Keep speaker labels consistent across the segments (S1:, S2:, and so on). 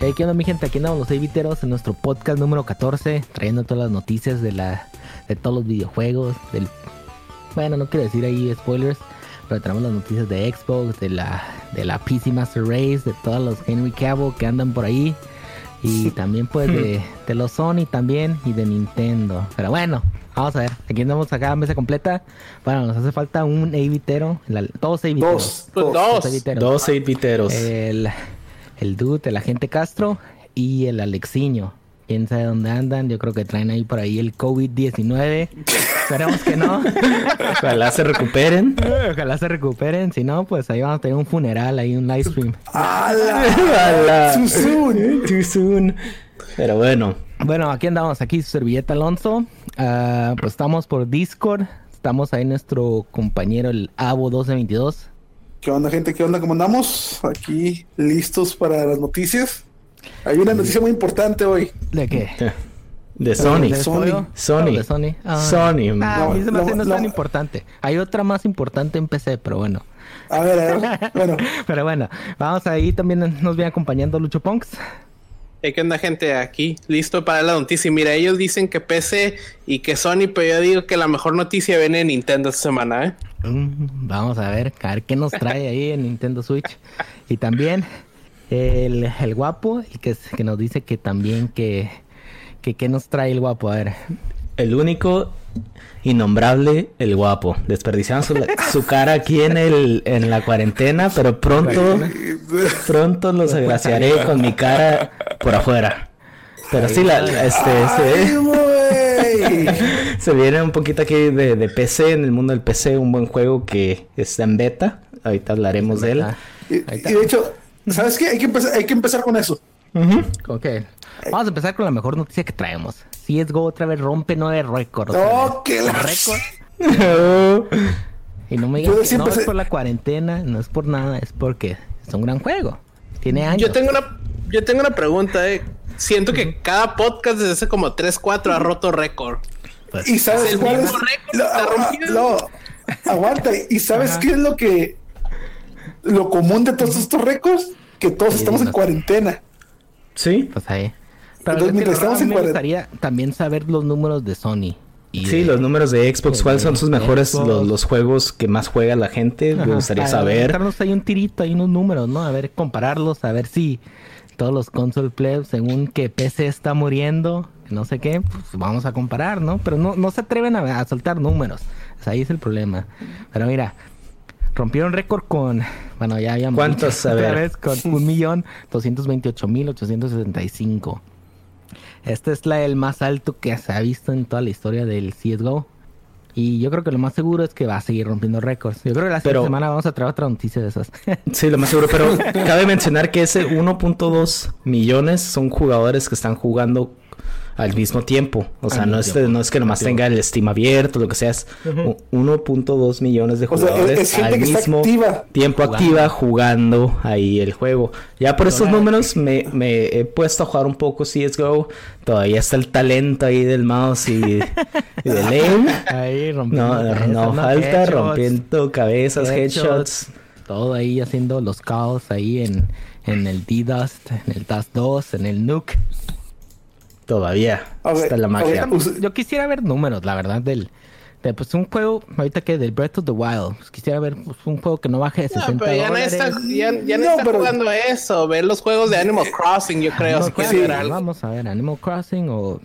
S1: ¿qué onda mi gente? Aquí andamos los Eviteros en nuestro podcast número 14, trayendo todas las noticias de la de todos los videojuegos, del bueno, no quiero decir ahí spoilers, pero traemos las noticias de Xbox, de la de la PC Master Race, de todos los Henry Cavill que andan por ahí y también pues de, de los Sony también y de Nintendo. Pero bueno, vamos a ver, aquí andamos acá mesa completa. Bueno, nos hace falta un Evitero, la- dos Eviteros.
S2: Dos, dos.
S1: Eviteros.
S3: Dos 8 biteros.
S1: El, el dude, el agente Castro y el Alexiño. Quién sabe dónde andan. Yo creo que traen ahí por ahí el COVID-19. Esperemos que no.
S3: Ojalá se recuperen.
S1: Ojalá se recuperen. Si no, pues ahí vamos a tener un funeral, ahí un live stream.
S3: Ojalá.
S2: Too soon.
S3: Too soon. Pero bueno,
S1: Bueno, aquí andamos, aquí su servilleta Alonso. Ah, pues estamos por Discord. Estamos ahí nuestro compañero el Avo 1222.
S2: ¿Qué onda, gente? ¿Qué onda? ¿Cómo andamos? Aquí listos para las noticias. Hay una noticia muy importante hoy.
S1: ¿De qué?
S3: de Sony.
S1: ¿De
S2: Sony.
S3: Sony.
S1: De Sony. Ah.
S3: Sony.
S1: Ah, a mí se me
S2: No,
S1: hace no es
S2: no,
S1: tan
S2: no.
S1: importante. Hay otra más importante en PC, pero bueno.
S2: A ver, a ver. Bueno,
S1: Pero bueno, vamos ahí también nos viene acompañando Lucho Punks.
S4: Hey, ¿Qué onda, gente? Aquí, listo para la noticia. Mira, ellos dicen que PC y que Sony, pero yo digo que la mejor noticia viene de Nintendo esta semana, ¿eh?
S1: Mm, Vamos a ver, a ver qué nos trae ahí en Nintendo Switch. Y también el, el guapo, el que, que nos dice que también que, que qué nos trae el guapo. A ver,
S3: El único innombrable, el guapo. Desperdiciaron su, su cara aquí en el en la cuarentena, pero pronto pronto los agraciaré con mi cara por afuera. Pero sí, la, la- este,
S2: ¡Ay,
S3: este- se viene un poquito aquí de, de PC, en el mundo del PC, un buen juego que está en beta. Ahorita hablaremos de él.
S2: Y, de hecho, ¿sabes qué? Hay que empezar, hay que empezar con eso.
S1: ok. Vamos a empezar con la mejor noticia que traemos. CSGO otra vez rompe nueve récords.
S2: la...
S1: récord. Y no me digas que no es por la cuarentena, no es por nada, es porque es un gran juego. Tiene años.
S4: Yo tengo una, yo tengo una pregunta, ¿eh? Siento que cada podcast desde hace como 3, 4 ha roto récord.
S2: ¿Y sabes
S4: el
S2: cuál es?
S4: mismo récord
S2: Lo- aguanta. ¿Y sabes
S1: Ajá.
S2: qué es lo que... Lo común de todos estos récords? Que todos estamos en cuarentena.
S3: Sí,
S1: Pues ahí. Pero
S2: Entonces, mientras estamos en
S1: me gustaría también saber los números de Sony.
S3: Sí, los números de Xbox, ¿cuáles son sus mejores, los, los, juegos que más juega la gente? Me gustaría saber.
S1: Hay un tirito, hay unos números, ¿no? A ver, compararlos, a ver si todos los console players, según que PC está muriendo, no sé qué, pues vamos a comparar, ¿no? Pero no, no se atreven a, a soltar números. Ahí es el problema. Pero mira, rompieron récord con, bueno, ya habíamos
S3: ¿Cuántos?
S1: Dicho,
S3: a ver.
S1: Vez, con 1.228.865. Este es la, el más alto que se ha visto en toda la historia del CSGO. Y yo creo que lo más seguro es que va a seguir rompiendo récords. Yo creo que la
S3: Pero-
S1: semana vamos a traer otra noticia de esas.
S3: Sí, lo más seguro, pero cabe mencionar que ese 1.2 millones son jugadores que están jugando al mismo tiempo. O sea,
S1: Al
S3: no es,
S1: tiempo.
S3: no es que nomás tenga el Steam abierto, lo que sea, es u- 1.2 millones de
S2: O sea, es-
S3: jugadores
S2: es
S3: al mismo
S2: activa.
S3: tiempo
S1: Jugando.
S3: activa jugando ahí el juego. Ya por estos números me, me he puesto a jugar un poco CSGO. Todavía está el talento ahí del mouse y, y del aim.
S1: Ahí rompiendo.
S3: No,
S1: cabezas,
S3: no falta
S1: Headshots,
S3: rompiendo cabezas,
S1: headshots,
S3: headshots.
S1: Todo ahí haciendo los caos ahí en, en el D-Dust, en el Dust 2, en el Nuke.
S3: Todavía
S2: ver,
S3: está la magia.
S1: Yo quisiera ver números, la verdad, del... De, pues un juego, ahorita que del Breath of the Wild, pues, quisiera ver pues, un juego que no baje de
S4: No,
S1: 60
S4: pero ya no está, ya, ya no
S2: No,
S4: está
S2: pero-
S4: jugando eso. Ver los juegos de Animal Crossing, yo creo.
S1: Animal
S4: si quieres
S1: Crossing,
S4: ver algo.
S1: Vamos a ver, Animal Crossing o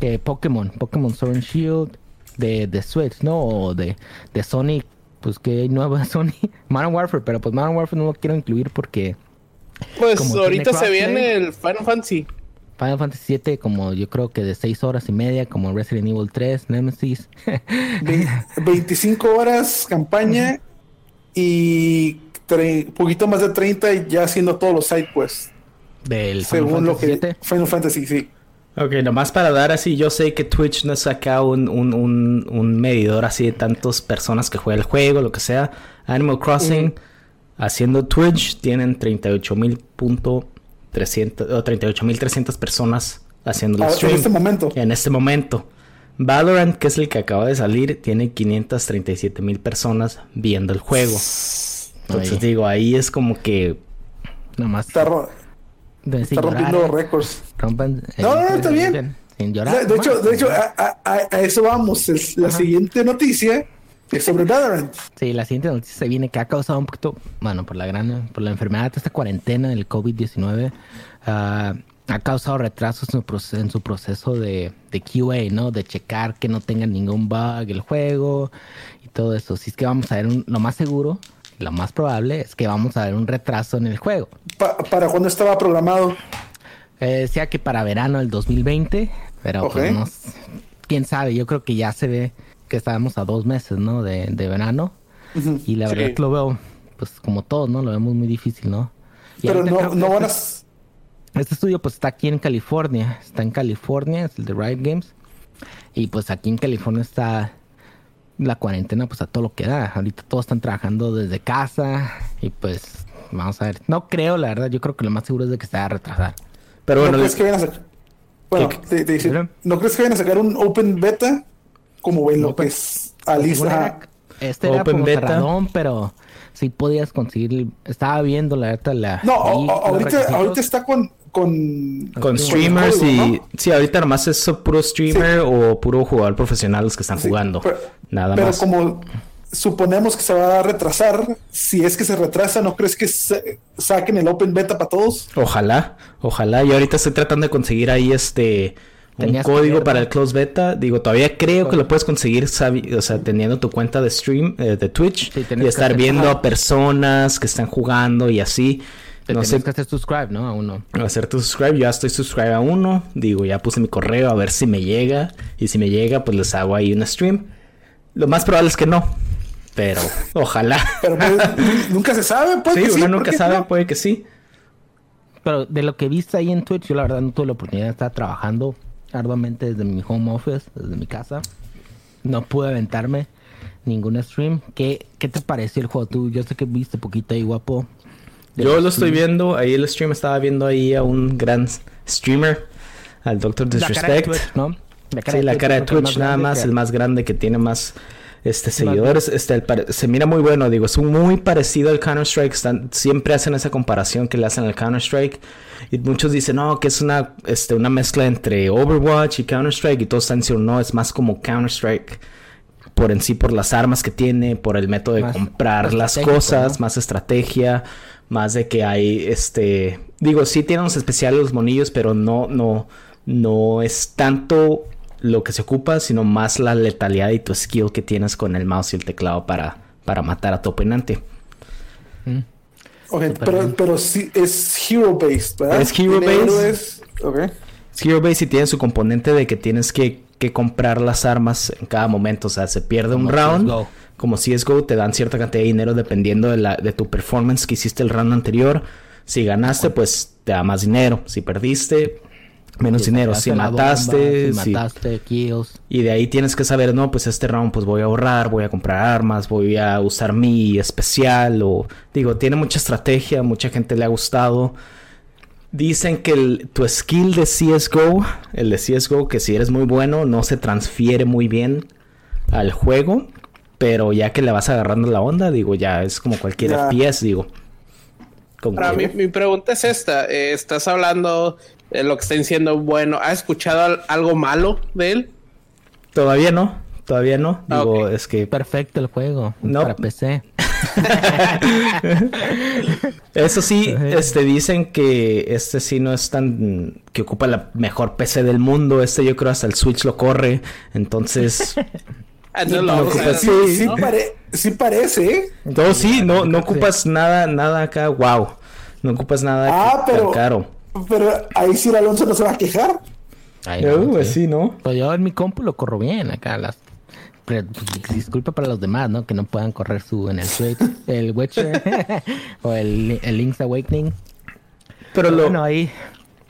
S1: eh, Pokémon, Pokémon Sword and Shield de, de Switch, ¿no? O de, de Sonic, pues que hay nuevo de Sony, Modern Warfare, pero pues Modern Warfare no lo quiero incluir porque
S4: Pues ahorita se viene el Final Fantasy.
S1: Final Fantasy VII como yo creo que de 6 horas y media, como Resident Evil 3, Nemesis.
S2: Ve- 25 horas campaña y poquito más de 30 ya haciendo todos los side quests.
S1: del Final
S2: Según lo
S1: Fantasy
S2: que
S1: VII.
S2: Final Fantasy, sí.
S3: Ok, nomás para dar así, yo sé que Twitch no saca un, un, un, un medidor así de tantas personas que juegan el juego, lo que sea. Animal Crossing, haciendo Twitch, tienen 38.300 o 38.300 personas haciendo el
S2: Ah, en
S3: stream.
S2: este momento.
S3: En este momento. Valorant, que es el que acaba de salir, tiene 537 mil personas viendo el juego. Entonces
S1: Ahí.
S3: digo, ahí es como que
S1: Nomás.
S2: Está ro- Está rompiendo
S1: eh.
S2: récords.
S1: Rompan-
S2: No, no,
S1: eh,
S2: está bien.
S1: Sin
S2: De,
S1: llorar.
S2: de hecho, de hecho a, a- a- a eso vamos. Es la siguiente noticia es sobre Valorant.
S1: Sí, la siguiente noticia se viene que ha causado un poquito, bueno, por la gran, por la enfermedad, esta cuarentena del COVID-19, ah, ha causado retrasos en su, proce- en su proceso de, de QA, ¿no? De checar que no tenga ningún bug el juego y todo eso. Si es que vamos a ver un- lo más seguro, lo más probable es que vamos a ver un retraso en el juego.
S2: Pa- ¿Para cuándo estaba programado?
S1: Eh, decía que para verano del 2020, pero pues
S2: Ok.
S1: no s- quién sabe, yo creo que ya se ve que estábamos a dos meses, ¿no? De, de verano. Y la verdad
S4: Sí.
S1: que lo veo, pues como todos, ¿no? Lo vemos muy difícil, ¿no? Y
S2: Pero no, no van a...
S1: este, este estudio pues está aquí en California, está en California, es el de Riot Games. Y pues aquí en California está la cuarentena pues a todo lo que da. Ahorita todos están trabajando desde casa y pues vamos a ver. No creo, la verdad, yo creo que lo más seguro es de que se va a retrasar.
S3: Pero
S2: ¿No
S3: bueno,
S2: crees que vayan a sacar... Bueno,
S3: ¿Qué-
S2: te- te dice,
S1: Mira.
S2: ¿no crees que vayan a sacar un Open Beta? Como en lo
S1: Open-
S2: que es
S1: Según
S2: Alisa.
S1: Este era
S3: Open
S1: como
S3: beta.
S1: cerradón, pero sí podías conseguir. Estaba viendo la verdad la.
S2: No,
S1: ahí
S2: ahorita, ahorita está con... con...
S3: con streamers
S2: Con
S3: y... Sí, ahorita nomás es puro streamer o puro jugador profesional los que están
S2: Sí,
S3: jugando.
S2: pero-
S3: Nada
S2: Pero
S3: más.
S2: como suponemos que se va a retrasar, si es que se retrasa, ¿no crees que se- saquen el Open Beta para todos?
S3: Ojalá, ojalá. Yo ahorita estoy tratando de conseguir ahí este
S1: Tenías que
S3: código para el close beta. Digo, todavía creo que lo puedes conseguir, sabi- o sea, teniendo tu cuenta de stream eh, de Twitch
S1: Sí,
S3: y estar viendo a personas que están jugando y así.
S1: Te
S3: no
S1: tienes
S3: sé
S1: que hacer subscribe, ¿no? A uno.
S3: hacer tu subscribe. Yo ya estoy subscribe a uno. Digo, ya puse mi correo a ver si me llega. Y si me llega, pues les hago ahí un stream. Lo más probable es que no. Pero ojalá.
S2: Pero pues, nunca se sabe, pues.
S3: sí,
S2: que
S3: uno
S2: ¿por
S3: nunca sabe,
S2: no?
S3: puede que sí.
S1: Pero de lo que viste ahí en Twitch, yo la verdad no tuve la oportunidad de estar trabajando arduamente desde mi home office, desde mi casa. No pude aventarme ningún stream. ¿Qué, qué te pareció el juego? Tú, yo sé que viste poquito ahí, guapo.
S3: Yo lo estoy viendo, ahí el stream estaba viendo ahí a un gran streamer, al Dr.
S1: La cara de
S3: Disrespect.
S1: Twitch, ¿no? La
S3: sí, la cara de Twitch nada más,
S1: que-
S3: el más grande que tiene más este seguidores. Este, el se mira muy bueno, digo, es muy parecido al Counter Strike. siempre hacen esa comparación que le hacen al Counter Strike. Y muchos dicen, no, que es una, este, una mezcla entre Overwatch y Counter Strike. Y todos están diciendo, no, es más como Counter Strike. Por en sí, por las armas que tiene, por el método de
S1: Más-
S3: comprar
S1: más
S3: las cosas,
S1: ¿no?
S3: más estrategia, más de que hay, este, digo, sí tienen unos especiales los monillos, pero no, no, no es tanto lo que se ocupa, sino más la letalidad y tu skill que tienes con el mouse y el teclado para, para matar a tu oponente.
S2: Ok,
S1: Súper
S2: pero, pero sí es hero based, ¿verdad?
S3: Es hero based.
S2: héroes, Ok.
S3: Es Hero Base y tiene su componente de que tienes que, que comprar las armas en cada momento, o sea, se pierde un
S1: Como
S3: round.
S1: CS:GO.
S3: Como CSGO te dan cierta cantidad de dinero dependiendo de, la, de tu performance que hiciste el round anterior. Si ganaste, pues te da más dinero. Si perdiste, menos dinero. Si
S1: bomba,
S3: mataste,
S1: si mataste, kills.
S3: Y de ahí tienes que saber, no, pues este round pues voy a ahorrar, voy a comprar armas, voy a usar mi especial o digo, tiene mucha estrategia, mucha gente le ha gustado. Dicen que el- tu skill de CSGO, el de CSGO, que si eres muy bueno, no se transfiere muy bien al juego, pero ya que le vas agarrando la onda, digo, ya es como cualquier
S2: Ya.
S3: FPS, digo.
S4: Ahora, mi, mi pregunta es esta. eh, estás hablando de lo que está diciendo bueno. ¿Has escuchado al- algo malo de él?
S3: Todavía no, todavía no.
S4: Ah,
S3: Digo, es que
S1: Perfecto el juego.
S3: No.
S1: Para PC.
S3: Eso sí, este dicen que este sí no es tan que ocupa la mejor PC del mundo. Este yo creo hasta el Switch lo corre. Entonces,
S4: Ah, lo
S3: no
S4: a
S3: ocupas-.
S2: Sí, sí,
S4: ¿no?
S2: pare- sí parece, ¿eh?
S3: todo sí, no, no ocupas nada, nada acá, wow. No ocupas nada
S2: Ah,
S3: tan
S2: pero-
S3: caro.
S2: Pero ahí sí el Alonso no se va a quejar.
S1: Ay,
S3: Uh,
S1: no,
S3: pues
S1: sí.
S3: sí, ¿no?
S1: Pues yo en mi compu lo corro bien acá. Las... pero, pues, disculpa para los demás, ¿no? Que no puedan correr su en el Switch, el Witcher o el, el Link's Awakening.
S3: Pero lo,
S1: Bueno, ahí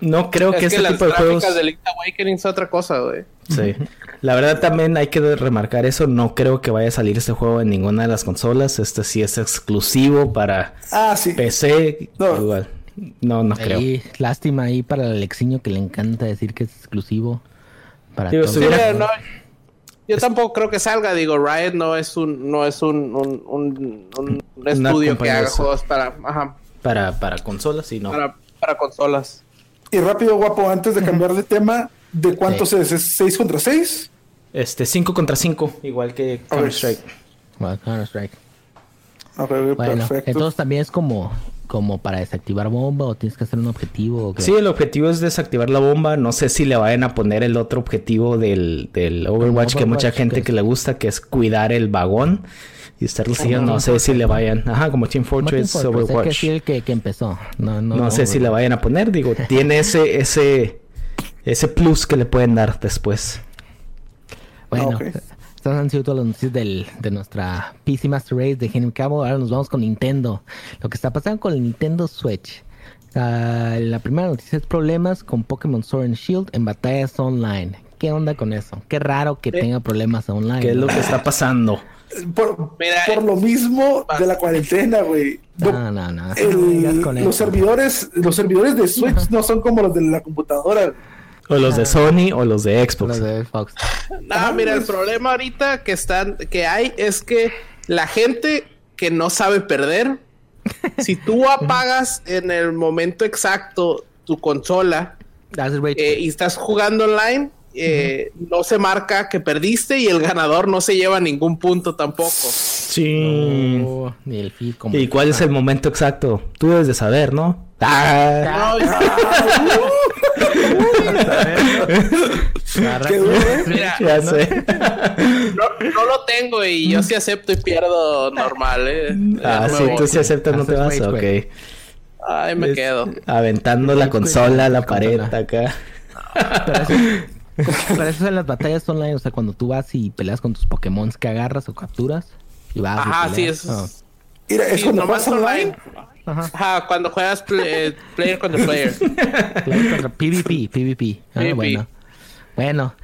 S3: no creo que
S4: es que
S3: este
S4: las
S3: tipo de juegos.
S4: de Link's Awakening es otra cosa, güey.
S3: Sí. La verdad también hay que remarcar eso. No creo que vaya a salir este juego en ninguna de las consolas. Este sí es exclusivo para
S2: Ah, sí.
S3: PC.
S2: No.
S3: Igual. No, no creo.
S1: Ahí, lástima ahí para el Alexiño que le encanta decir que es exclusivo. Para
S3: Digo,
S1: todos.
S3: si hubiera-
S4: Sí, no, yo tampoco creo que salga. Digo, Riot no es un, no es un, un, un- un estudio que haga juegos para, ajá,
S3: Para, para consolas, sí, no.
S4: para, para consolas.
S2: Y rápido, guapo, antes de cambiar de tema, ¿de cuántos
S1: Sí.
S2: es? ¿Es 6 contra 6?
S3: Este, 5 contra 5, igual que. Counter-Strike.
S1: Counter-Strike. Bueno,
S2: perfecto.
S1: entonces también es como, como para desactivar bomba o tienes que hacer un objetivo. ¿o qué?
S3: Sí, el objetivo es desactivar la bomba. No sé si le vayan a poner el otro objetivo del, del Overwatch, que mucha
S1: Overwatch,
S3: gente
S1: que
S3: que le gusta, que es cuidar el vagón y estarlo siguiendo. No sé si le vayan. Ajá, como Team
S1: Como Team
S3: Fortress,
S1: Fortress, es que
S3: Overwatch.
S1: sí el que, que empezó. No, no,
S3: No sé si le vayan a poner, digo, tiene ese, ese, ese plus que le pueden dar después.
S1: Bueno,
S2: Ok.
S1: Estas han sido todas las noticias del, de nuestra PC Master Race de Henry Cabo. Ahora nos vamos con Nintendo. Lo que está pasando con el Nintendo Switch. Ah, la primera noticia es problemas con Pokémon Sword and Shield en batallas online. ¿Qué onda con eso? Qué raro que tenga problemas online.
S3: ¿Qué es lo que está pasando?
S2: Por,
S4: Mira,
S2: por lo mismo de la cuarentena, güey. No,
S1: No, no, no.
S2: el- los
S1: eso.
S2: servidores, los servidores de Switch no son como los de la computadora.
S3: O los de Sony o los de Xbox.
S1: Los de Xbox.
S4: No, mira, el problema ahorita que están, que hay es que la gente que no sabe perder, si tú apagas en el momento exacto tu consola eh, y estás jugando online, eh, no se marca que perdiste y el ganador no se lleva ningún punto tampoco.
S3: Sí.
S1: No, ni el
S3: ¿Y cuál es el momento exacto? Tú debes de saber, ¿no? Ah,
S4: No, lo tengo y yo sí acepto y pierdo normal, eh.
S3: Ah, sí, tú sí aceptas, no te vas. Ok.
S4: Ay, me
S3: Es-
S4: quedo.
S3: Aventando la consola a la pared acá.
S1: Pero eso, pero eso es en las batallas online, o sea, cuando tú vas y peleas con tus Pokémon que agarras o capturas y vas. y
S4: Ajá, sí,
S1: peleas.
S4: es.
S1: Oh.
S2: Mira, es
S4: sí,
S2: cuando
S4: nomás
S2: juegas online.
S1: Ajá.
S4: Ajá, cuando juegas pl- eh, player contra player.
S1: Player contra PvP, PvP. Ah,
S4: PvP.
S1: bueno. Bueno.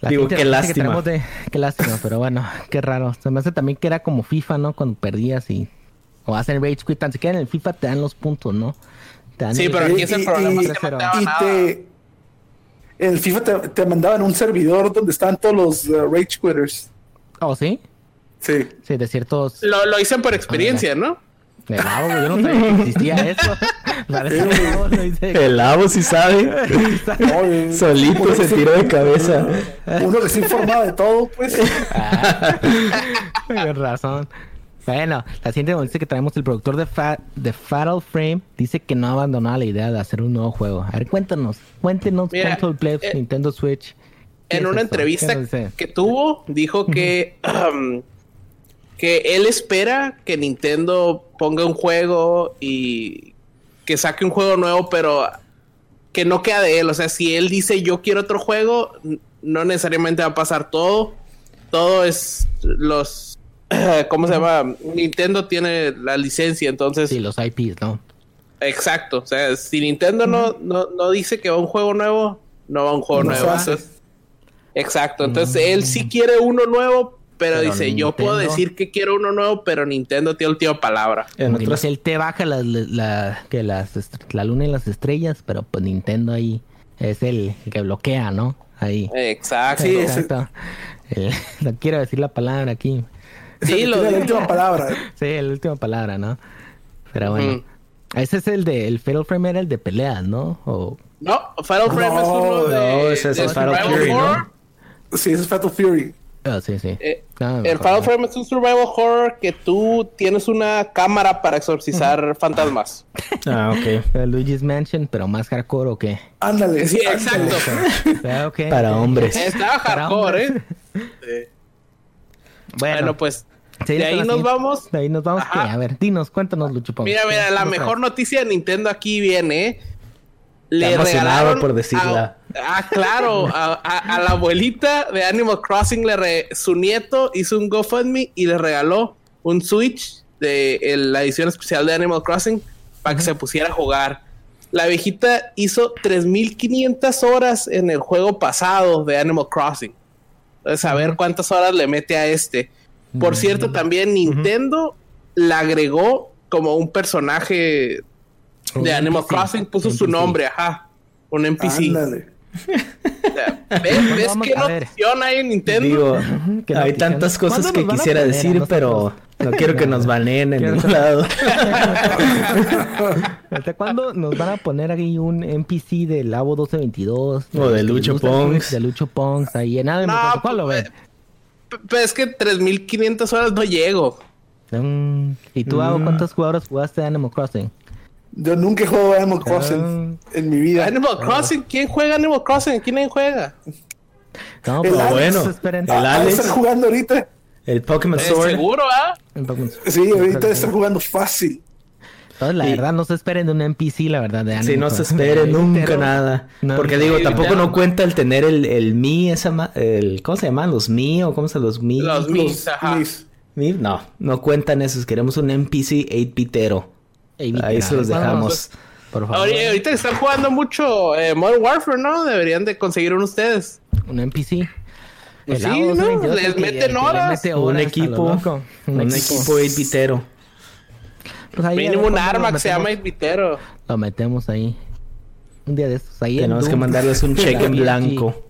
S1: La
S3: Digo, qué lástima.
S1: que de- Qué lástima, pero bueno, qué raro. Se me hace también que era como FIFA, ¿no? Cuando perdías y... O hacen rage quit. Tan siquiera en el FIFA te dan los puntos, ¿no? Te dan
S4: Sí,
S1: el-
S4: pero aquí es el
S2: Y-
S4: problema
S2: y-
S4: te
S2: Y
S4: nada.
S2: te. En el FIFA te, te mandaban un servidor donde estaban todos los uh, Rage Quitters.
S1: Oh, ¿sí?
S2: Sí.
S1: Sí, de ciertos...
S4: Lo, lo dicen por experiencia, ¿no?
S1: Güey, yo no sabía que existía eso.
S3: Avo sí sabe. Solito se tiró de cabeza.
S2: Uno que se informaba de todo, pues.
S1: Tienes razón. Bueno, la siguiente noticia que traemos, el productor de, Fa- de Fatal Frame dice que no ha abandonado la idea de hacer un nuevo juego. A ver, cuéntanos, cuéntenos
S4: Mira,
S1: Console Play,
S4: eh,
S1: Nintendo Switch. ¿Qué
S4: En
S1: es
S4: una
S1: esto?
S4: entrevista que tuvo, dijo que, um, que él espera que Nintendo ponga un juego y que saque un juego nuevo, pero que no queda de él. O sea, si él dice yo quiero otro juego, no necesariamente va a pasar todo. Todo es los... ¿Cómo se llama? Nintendo tiene la licencia, entonces...
S1: Sí, los IPs, ¿no?
S4: Exacto. O sea, si Nintendo no, no, no dice que va un juego nuevo, no va un juego
S2: No
S4: nuevo. Entonces, exacto. Entonces, él sí quiere uno nuevo, pero,
S1: Pero
S4: dice, yo puedo decir que quiero uno nuevo, pero Nintendo tiene última palabra.
S3: En otras,
S1: él te baja las- la, que las, la luna y las estrellas, pero pues Nintendo ahí es el que bloquea, ¿no? Ahí.
S4: Exacto.
S2: Sí,
S1: Exacto. El- no quiero decir la palabra aquí.
S4: Sí, lo
S2: tiene la última palabra.
S1: Sí, la última palabra, ¿no? Pero bueno.
S4: Ujú.
S1: Ese es el de... El Fatal Frame era el de peleas, ¿no? O...
S4: No, Final Frame
S2: No,
S4: es uno de,
S3: no, ese es
S4: de
S3: el Fatal
S4: Survival
S3: Fury, ¿no?
S4: Horror.
S2: Sí, ese es Fatal Fury.
S1: Ah, sí, sí.
S4: Eh,
S1: Ah,
S4: el
S1: ¿no?
S4: Frame es un survival horror que tú tienes una cámara para exorcizar fantasmas.
S3: ah, ok.
S1: Luigi's Mansion, pero más hardcore o qué?
S2: Ándale.
S4: Sí,
S2: ándale.
S4: exacto.
S1: Ah, ok.
S3: Para hombres.
S4: Estaba
S1: Para
S4: hardcore,
S1: hombres.
S4: ¿eh?
S1: Bueno,
S4: Bueno, pues de ahí nos vamos.
S1: De ahí nos vamos. A ver, dinos, cuéntanos, Luchupón.
S4: Mira, mira,
S1: ¿Qué-
S4: la mejor noticia de Nintendo aquí viene. ¿eh? Le regalaron
S3: por decirla.
S4: a- ah, claro, a, a- a la abuelita de Animal Crossing le re- su nieto hizo un GoFundMe y le regaló un Switch de el- la edición especial de Animal Crossing para que se pusiera a jugar. La viejita hizo 3500 horas en el juego pasado de Animal Crossing. Ver cuántas horas le mete a este. Por cierto, también Nintendo la agregó como un personaje de Animal Crossing, puso su nombre, ajá. Un NPC.
S2: Ándale.
S4: O sea, ¿Ves, ves qué notición hay en Nintendo?
S3: Digo,
S1: ¿Qué
S3: hay tantas cosas
S1: ¿Cuándo
S3: que quisiera decir, pero? No quiero que nos baneen en ningún lado.
S1: ¿Hasta cuándo nos van a poner ahí un NPC del Labo 1222?
S3: O de Lucho Pongs.
S1: De Lucho Pongs ahí en Animal
S4: No,
S1: Crossing. ¿Cuál lo
S4: pues,
S1: ves?
S4: Pero es que 3500 horas no llego.
S1: Mm, ¿Y tú, Abo,
S3: Mm.
S1: cuántas jugadoras jugaste de Animal Crossing?
S2: Yo nunca he jugado Animal Crossing en mi vida.
S4: Animal Crossing, ¿quién juega Animal Crossing? ¿Quién juega?
S1: No, pero
S2: Alex.
S1: bueno. esperen.
S3: el
S2: Ah,
S3: Alex.
S2: estar jugando ahorita.
S3: El Pokémon
S4: Eh,
S3: Sword.
S4: ¿Seguro, ah?
S1: Entonces,
S2: Sí, ahorita estar jugando fácil.
S1: la
S3: Y-
S1: verdad, no se esperen de un NPC, la verdad, de Animal
S3: Sí, no se
S1: Crossing.
S3: espere nunca
S1: Pero-
S3: nada.
S1: No,
S3: Porque
S1: no.
S3: digo, tampoco no cuenta el tener el, el Mi, esa ma- el, ¿cómo se llaman? Los Mi o cómo se los Mi.
S4: Los
S2: Los
S4: mis, ajá.
S3: Mi, No, no cuentan esos. Queremos un NPC 8-bitero. Ahí se los dejamos.
S1: Por favor.
S4: Oye, ahorita están jugando mucho eh, Modern Warfare, ¿no? Deberían de conseguir uno ustedes.
S1: Un NPC.
S4: Pues sí, ¿no?
S1: 1222
S4: Les
S1: que-
S4: meten horas.
S3: Un equipo.
S1: loco.
S3: Un equipo 8-bitero.
S1: Pues
S4: Mínimo un arma que se llama Invitero.
S1: Lo metemos ahí. Un día de estos. Ahí en
S3: Tenemos que mandarles un cheque en blanco.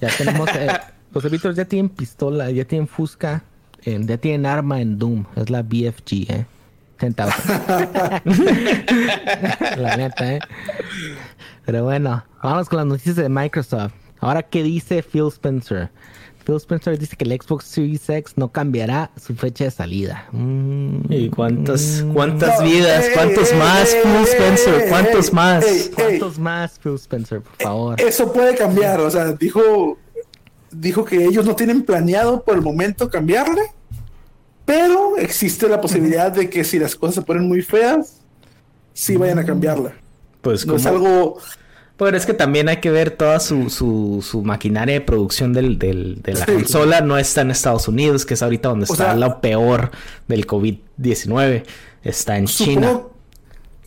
S1: Ya tenemos. Eh, los Víctor ya tienen pistola, ya tienen Fusca, eh, ya tienen arma en Doom. Es la BFG, ¿eh? Centavos. la neta, ¿eh? Pero bueno, vamos con las noticias de Microsoft. Ahora, ¿qué dice Phil Spencer? Phil Spencer dice que el Xbox Series X no cambiará su fecha de salida. Mm,
S3: ¿Y cuántas, cuántas
S2: No,
S3: vidas? ¿Cuántos
S2: ey,
S3: más,
S2: ey,
S3: Phil
S2: ey,
S3: Spencer? ¿Cuántos más?
S1: ¿Cuántos más, Phil Spencer, por favor?
S2: Eso puede cambiar. O sea, dijo, dijo que ellos no tienen planeado por el momento cambiarle. Pero existe la posibilidad de que si las cosas se ponen muy feas, sí vayan a cambiarla.
S3: Pues
S2: No es
S3: como...
S2: algo.
S3: Pero es que también hay que ver toda su, su, su maquinaria de producción del, del- de la
S2: Sí.
S3: consola. No está en Estados Unidos, que es ahorita donde
S2: O
S3: está
S2: sea-
S3: lo peor del COVID-19. Está en China.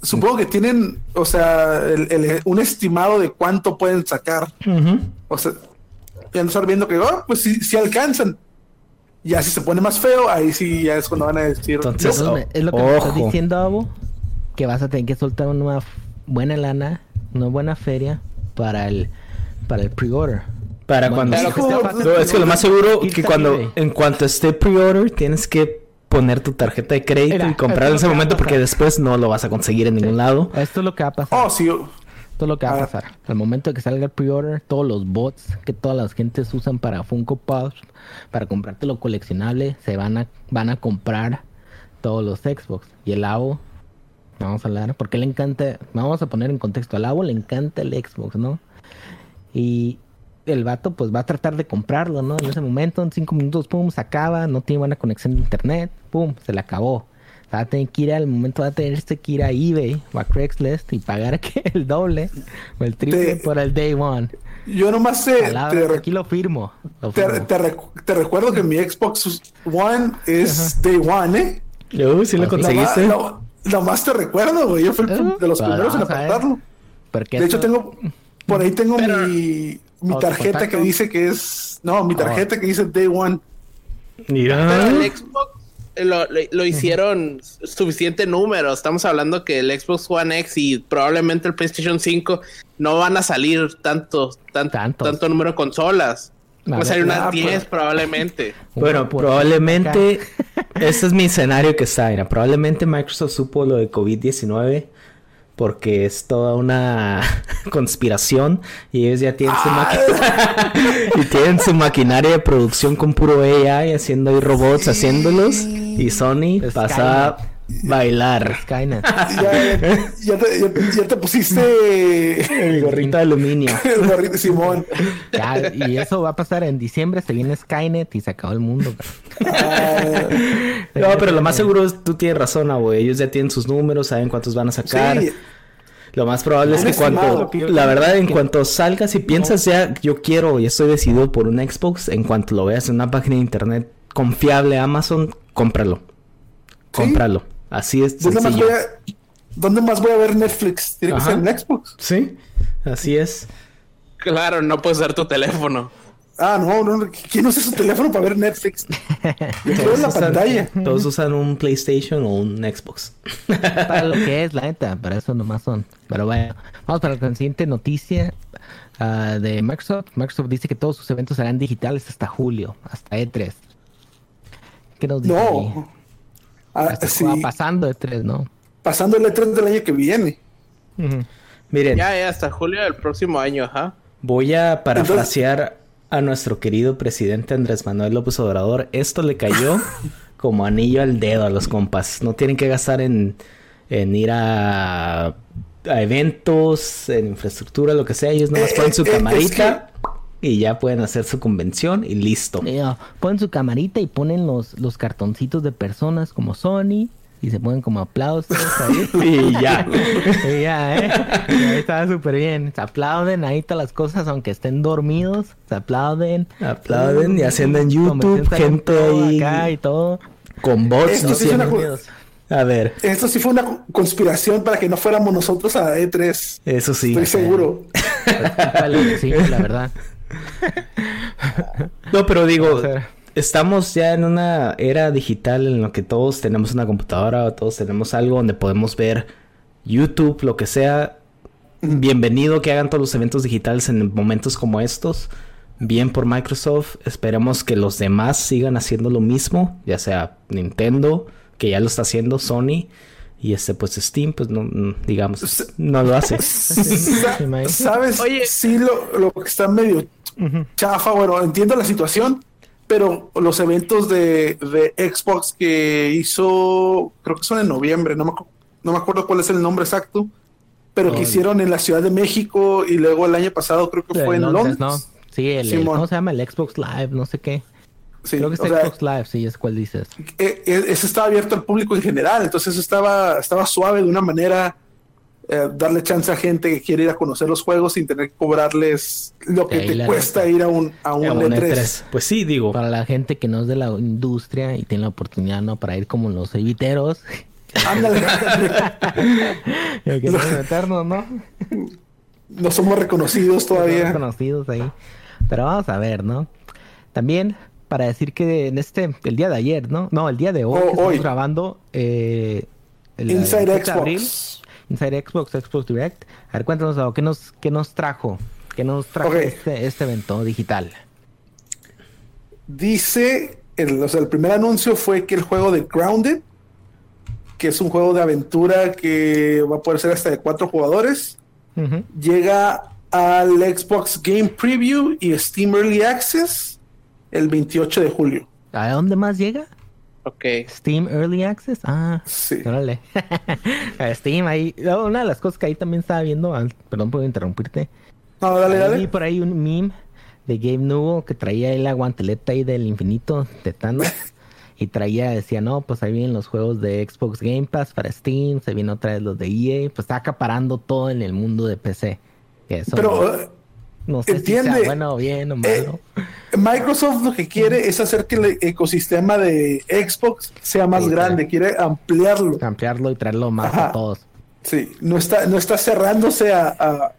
S2: Supongo, que tienen, o sea, el- el- un estimado de cuánto pueden sacar.
S3: Ujú.
S2: O sea, ya no estar viendo que, oh, pues si, si alcanzan. Ya si se pone más feo, ahí sí ya es cuando van a decir.
S3: Entonces,
S1: es lo que me estás
S3: ojo.
S1: diciendo, Abo, que vas a tener que soltar una buena lana, una buena feria para el para el pre-order.
S3: Para
S1: Bueno,
S3: cuando...
S1: fácil,
S3: No, es que lo más seguro que cuando... En cuanto esté pre-order, tienes que poner tu tarjeta de crédito y comprar
S1: esto
S3: en
S1: es
S3: ese momento porque después no lo vas a conseguir en ningún lado.
S1: Esto es lo que va a pasar.
S2: Oh, sí.
S1: Esto es lo que va a
S2: Ah.
S1: pasar. Al momento de que salga el pre-order, todos los bots que todas las gentes usan para Funko Pops, para comprarte lo coleccionable, se van a van a comprar todos los Xbox. Y el Abo, vamos a hablar, porque le encanta, vamos a poner en contexto, al Abo le encanta el Xbox, ¿no? Y el vato pues va a tratar de comprarlo, ¿no? En ese momento, en cinco minutos, pum, se acaba, no tiene buena conexión de internet, pum, se le acabó. Va a tener que ir al momento, va a tener que ir a eBay o a Craigslist y pagar que el doble o el triple
S2: Te-
S1: por el day one.
S2: Yo nomás te,
S1: Palabra,
S2: te,
S1: aquí lo firmo. lo
S2: te,
S1: firmo.
S2: te recu- te recuerdo que mi Xbox One es Day One, ¿eh?
S3: Yo, ¿sí lo conseguiste?
S2: Nomás, no- nomás te recuerdo, güey. Yo fui prim- de los primeros en
S1: vamos a ver.
S2: apartarlo.
S1: Porque
S2: De hecho, tengo. Por ahí tengo
S4: Pero-
S2: mi, mi
S1: ¿O tu
S2: tarjeta que dice que es. No, mi
S1: Ah.
S2: tarjeta que dice Day One.
S3: Mira.
S4: Pero el Xbox lo, lo- lo hicieron suficiente número. Estamos hablando que el Xbox One X y probablemente el PlayStation 5 no van a salir tanto, tan-
S1: Tantos.
S4: tanto número de consolas. Va a salir unas 10
S2: pues.
S4: probablemente.
S3: Bueno, probablemente, este es mi escenario que está, mira, probablemente Microsoft supo lo de COVID-19 porque es toda una conspiración y ellos ya tienen su máquina y tienen su maquinaria de producción con puro AI haciendo ahí robots haciéndolos y Sony pasa a bailar
S1: Skynet.
S2: Ya, ya te, ya- ya te pusiste
S3: el gorrito de aluminio.
S2: el gorrito de Simón.
S1: Ya, y eso va a pasar en diciembre, se viene Skynet y se acabó el mundo.
S2: Ah,
S3: No, pero lo más seguro es, tú tienes razón, güey. Ellos ya tienen sus números, saben cuántos van a sacar.
S2: sí,
S3: Lo más probable es que cuando, la verdad, en cuanto salgas y piensas ya, yo quiero y estoy decidido por un Xbox, en cuanto lo veas en una página de internet confiable, Amazon, cómpralo. Cómpralo. Así es
S2: ¿dónde, más voy a, ¿Dónde más voy a ver Netflix? Tiene que ser en Xbox.
S3: Sí, así es.
S4: Claro, no puedes usar tu teléfono.
S2: Ah, no, no. ¿Quién usa su teléfono para ver Netflix? Yo quiero ver la
S3: usan,
S2: pantalla.
S3: todos usan un PlayStation o un Xbox.
S1: para lo que es, la neta, para eso nomás son. Pero bueno, vamos para la siguiente noticia ah, de Microsoft. Microsoft dice que todos sus eventos serán digitales hasta julio, hasta E3. ¿Qué nos dice?
S2: No. Ah,
S1: Hasta
S2: sí.
S1: pasando de tres, ¿no?
S2: Pasando el E3 del año que viene.
S3: Miren,
S4: Ya, ya, hasta julio del próximo año, ajá.
S3: voy a parafrasear a nuestro querido presidente Andrés Manuel López Obrador. Esto le cayó como anillo al dedo a los compas. No tienen que gastar en, en ir a, a eventos, en infraestructura, lo que sea. Ellos nomás ponen su camarita y ya pueden hacer su convención y listo.
S1: Mira, ponen su camarita y ponen los, los cartoncitos de personas como Sony y se ponen como aplausos ahí.
S3: Y ya.
S1: Y ya, ¿eh? Y ahí está súper bien. Se aplauden ahí todas las cosas, aunque estén dormidos. Se aplauden.
S3: Aplauden y haciendo en YouTube gente ahí
S1: acá y todo.
S3: con bots
S2: Esto sí una
S3: A ver,
S2: Esto sí fue una co- conspiración para que no fuéramos nosotros a E3.
S3: eso sí.
S2: Estoy seguro.
S1: Sí, la verdad.
S3: No, pero digo,
S1: O sea,
S3: estamos ya en una era digital en lo que todos tenemos una computadora, todos tenemos algo donde podemos ver YouTube, lo que sea. Bienvenido que hagan todos los eventos digitales en momentos como estos. Bien por Microsoft. Esperemos que los demás sigan haciendo lo mismo, ya sea Nintendo, que ya lo está haciendo, Sony. Y este, pues Steam, pues no, digamos,
S2: S-
S3: no lo hace.
S2: ¿Sabes?
S4: Oye.
S2: Sí, lo, lo que está medio chafa. Bueno, entiendo la situación, pero los eventos de, de Xbox que hizo, creo que son en noviembre, no me, no me acuerdo cuál es el nombre exacto, pero que hicieron en la Ciudad de México y luego el año pasado creo que fue en Londres.
S1: ¿no? Sí, el. ¿cómo se llama? El Xbox Live, no sé qué.
S2: Sí,
S1: Creo que es
S2: o sea,
S1: Xbox Live, sí, es cuál dices.
S2: eh, eh, eso estaba abierto al público en general, entonces estaba, estaba suave de una manera. Eh, darle chance a gente que quiere ir a conocer los juegos sin tener que cobrarles lo que te cuesta
S1: neta.
S2: ir a un, a un
S3: A un
S2: E3.
S3: E3. Pues sí, digo.
S1: Para la gente que no es de la industria y tiene la oportunidad, ¿no? Para ir como los eviteros.
S2: Ándale.
S1: que meternos, ¿no?
S2: no somos reconocidos todavía.
S1: conocidos ahí. Pero vamos a ver, ¿no? También para decir que en este, el día de ayer, ¿no? No, el día de hoy,
S2: Oh,
S1: que estamos grabando, eh, el-
S2: Inside
S1: el 7 de abril,
S2: Xbox.
S1: Inside Xbox, Xbox Direct. A ver, cuéntanos, Gabo, ¿qué nos, qué nos trajo? ¿Qué nos trajo este, este evento digital?
S2: Dice, el, o sea, el primer anuncio fue que el juego de Grounded, que es un juego de aventura que va a poder ser hasta de cuatro jugadores, llega al Xbox Game Preview y Steam Early Access el 28 de julio.
S1: ¿A dónde más llega?
S4: Ok.
S1: Steam Early Access. Ah,
S2: Sí.
S1: órale. A Steam ahí. no, Una de las cosas que ahí también estaba viendo, ah, perdón por interrumpirte.
S2: No, dale,
S1: Ahí Vi
S2: dale.
S1: por ahí un meme de Gabe Newell que traía ahí la guanteleta ahí del infinito de Thanos. y traía, decía, no, pues ahí vienen los juegos de Xbox Game Pass para Steam, se vienen otra vez los de EA, pues está acaparando todo en el mundo de PC. Que eso
S2: Pero
S1: no,
S2: eh,
S1: no sé si
S2: entiende,
S1: sea bueno o bien o malo.
S2: Microsoft lo que quiere es hacer que el ecosistema de Xbox sea más
S1: Sí,
S2: grande, quiere ampliarlo.
S1: Ampliarlo y traerlo más
S2: Ajá.
S1: a todos.
S2: Sí, no está, no está cerrándose a, a-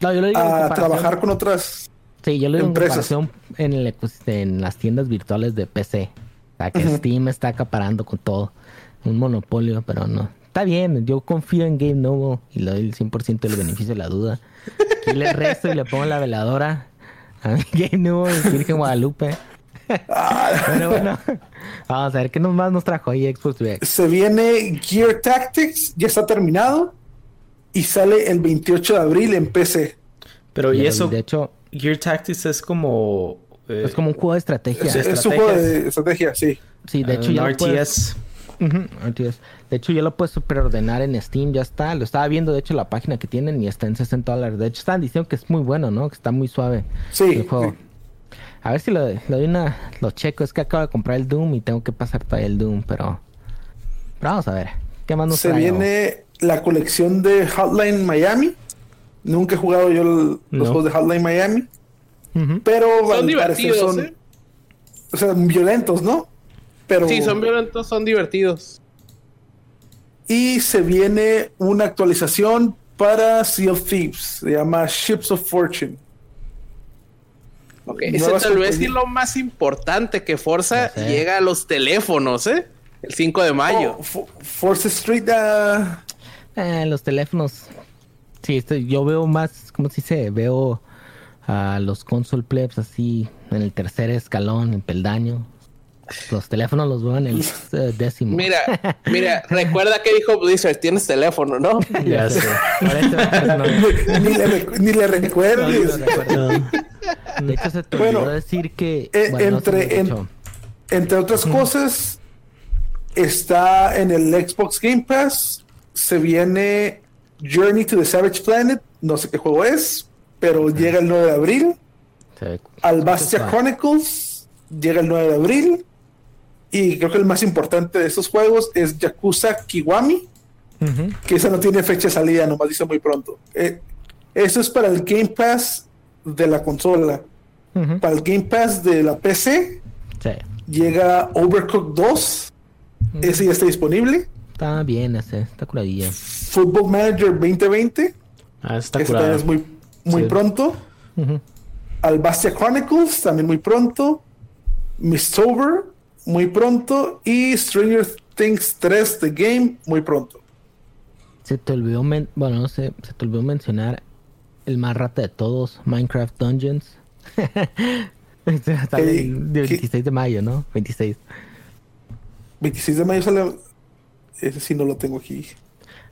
S1: No, yo lo digo
S2: a trabajar con otras.
S1: Sí, yo lo digo
S2: empresas.
S1: en en, el, en las tiendas virtuales de PC. O sea, que
S2: Ujú.
S1: Steam está acaparando con todo. Un monopolio, pero no. Está bien, yo confío en Game Novo y le doy el 100% del beneficio de la duda. Aquí le resto y le pongo la veladora a Game Novo y Virgen Guadalupe. Pero bueno, vamos a ver qué nos más nos trajo ahí Xbox Direct.
S2: Se viene Gear Tactics, ya está terminado y sale el 28 de abril en PC.
S3: Pero y eso,
S1: De hecho,
S3: Gear Tactics es como... eh,
S1: es como un juego de estrategia.
S2: Es, es un juego de estrategia, sí.
S1: Sí, de hecho
S3: un
S1: ya lo puedes- De hecho, yo lo puedes preordenar en Steam, ya está. Lo estaba viendo, de hecho, la página que tienen y está en 60 dólares. De hecho, estaban diciendo que es muy bueno, ¿no? Que está muy suave
S2: Sí,
S1: el juego.
S2: sí.
S1: A ver si lo, le doy una... Lo checo. Es que acabo de comprar el Doom y tengo que pasar todavía el Doom, pero... Pero vamos a ver. ¿Qué más nos
S2: Se
S1: trae,
S2: viene la colección de Hotline Miami. Nunca he jugado yo el- los
S3: No.
S2: juegos de Hotline Miami, pero
S4: Son
S2: al parecer
S4: divertidos,
S2: son,
S4: ¿eh?
S2: o sea, violentos, ¿no? Pero
S4: Sí, son violentos, son divertidos.
S2: y se viene una actualización para Sea of Thieves, se llama Ships of Fortune.
S4: Ok, Ese tal vez
S2: compañías-
S4: lo más importante que Forza
S1: sé.
S4: llega a los teléfonos, ¿eh? El 5 de mayo.
S2: Oh, Fo- Force Street,
S1: Eh, los teléfonos. Sí, estoy- yo veo más, ¿cómo se dice? Veo a los console plebs así en el tercer escalón, en peldaño. Los teléfonos los veo en el eh, décimo.
S4: Mira, mira, recuerda que dijo Blizzard, tienes teléfono, ¿no?
S3: Ya sé.
S1: No,
S2: ni, le, recu- ni le recuerdes.
S1: no. De hecho, se te
S2: Bueno,
S1: olvidó decir que.
S2: eh,
S1: bueno,
S2: entre- en- Entre otras cosas, está en el Xbox Game Pass. Se viene Journey to the Savage Planet. No sé qué juego es, pero llega el 9 de abril. Albastia. Chronicles llega el 9 de abril. Y creo que el más importante de estos juegos es Yakuza Kiwami, que esa no tiene fecha de salida, nomás dice muy pronto. Eh, eso es para el Game Pass de la consola. Para el Game Pass de la PC
S1: Sí.
S2: llega Overcooked 2. Ese ya está disponible.
S1: Está bien ese, está curadilla.
S2: Football Manager 2020.
S3: Ah, está
S2: Ese
S3: curado.
S2: es muy, muy
S3: Sí.
S2: pronto. Albastia Chronicles, también muy pronto. Mistover, muy pronto. Y Stranger Things 3 The Game, muy pronto.
S1: Se te olvidó, men- bueno, no sé, se te olvidó mencionar el más rata de todos, Minecraft Dungeons. Sale
S2: ¿Qué-
S1: el de
S2: qué?
S1: 26 de mayo, ¿no? 26.
S2: 26 de mayo sale. Ese sí no lo tengo aquí.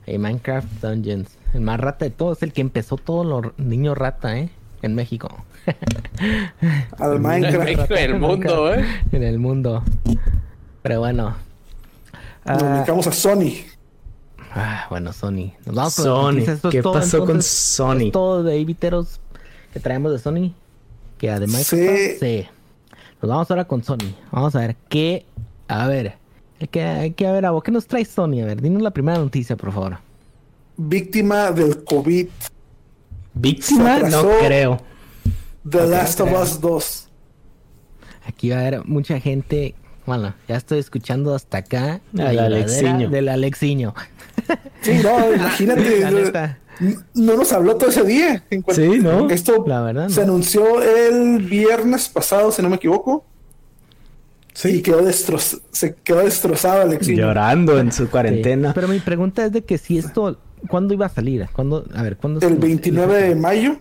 S1: Eh, Minecraft Dungeons. El más rata de todos, el que empezó todos los niños rata, ¿eh? En México.
S2: Al Minecraft.
S4: Y el mundo, ¿eh?
S1: En el mundo. Pero bueno.
S2: Nos
S1: Ah,
S2: dedicamos a Sony.
S1: ah, bueno, Sony. Nos vamos con
S3: Sony.
S1: es
S3: ¿Qué
S1: todo,
S3: pasó con
S1: entonces.
S3: Sony?
S1: Es todo de que traemos de Sony. Que además
S2: Sí.
S1: sí. Nos vamos ahora con Sony. Vamos a ver qué. A ver. Hay que, hay que a ver, Abo, ¿qué nos trae Sony? A ver, dinos la primera noticia, por favor.
S2: Víctima del COVID.
S3: ¿Víctima? No creo.
S2: The Last of. Us 2.
S1: Aquí va a haber mucha gente. Bueno, ya estoy escuchando hasta acá. Lloradera
S3: Alexiño.
S1: Del Alexiño.
S2: Sí, no, imagínate. No nos habló todo ese día. En
S3: Sí, ¿no?
S2: Esto
S1: La verdad,
S2: se
S1: no.
S2: anunció el viernes pasado, si no me equivoco. Sí. Y quedó destroz- se quedó destrozado Alexis.
S3: Llorando en su
S1: Sí.
S3: cuarentena.
S1: Pero mi pregunta es de que si esto. ¿Cuándo iba a salir? ¿Cuándo? A ver, ¿cuándo?
S2: El
S1: se-
S2: 29 de mayo.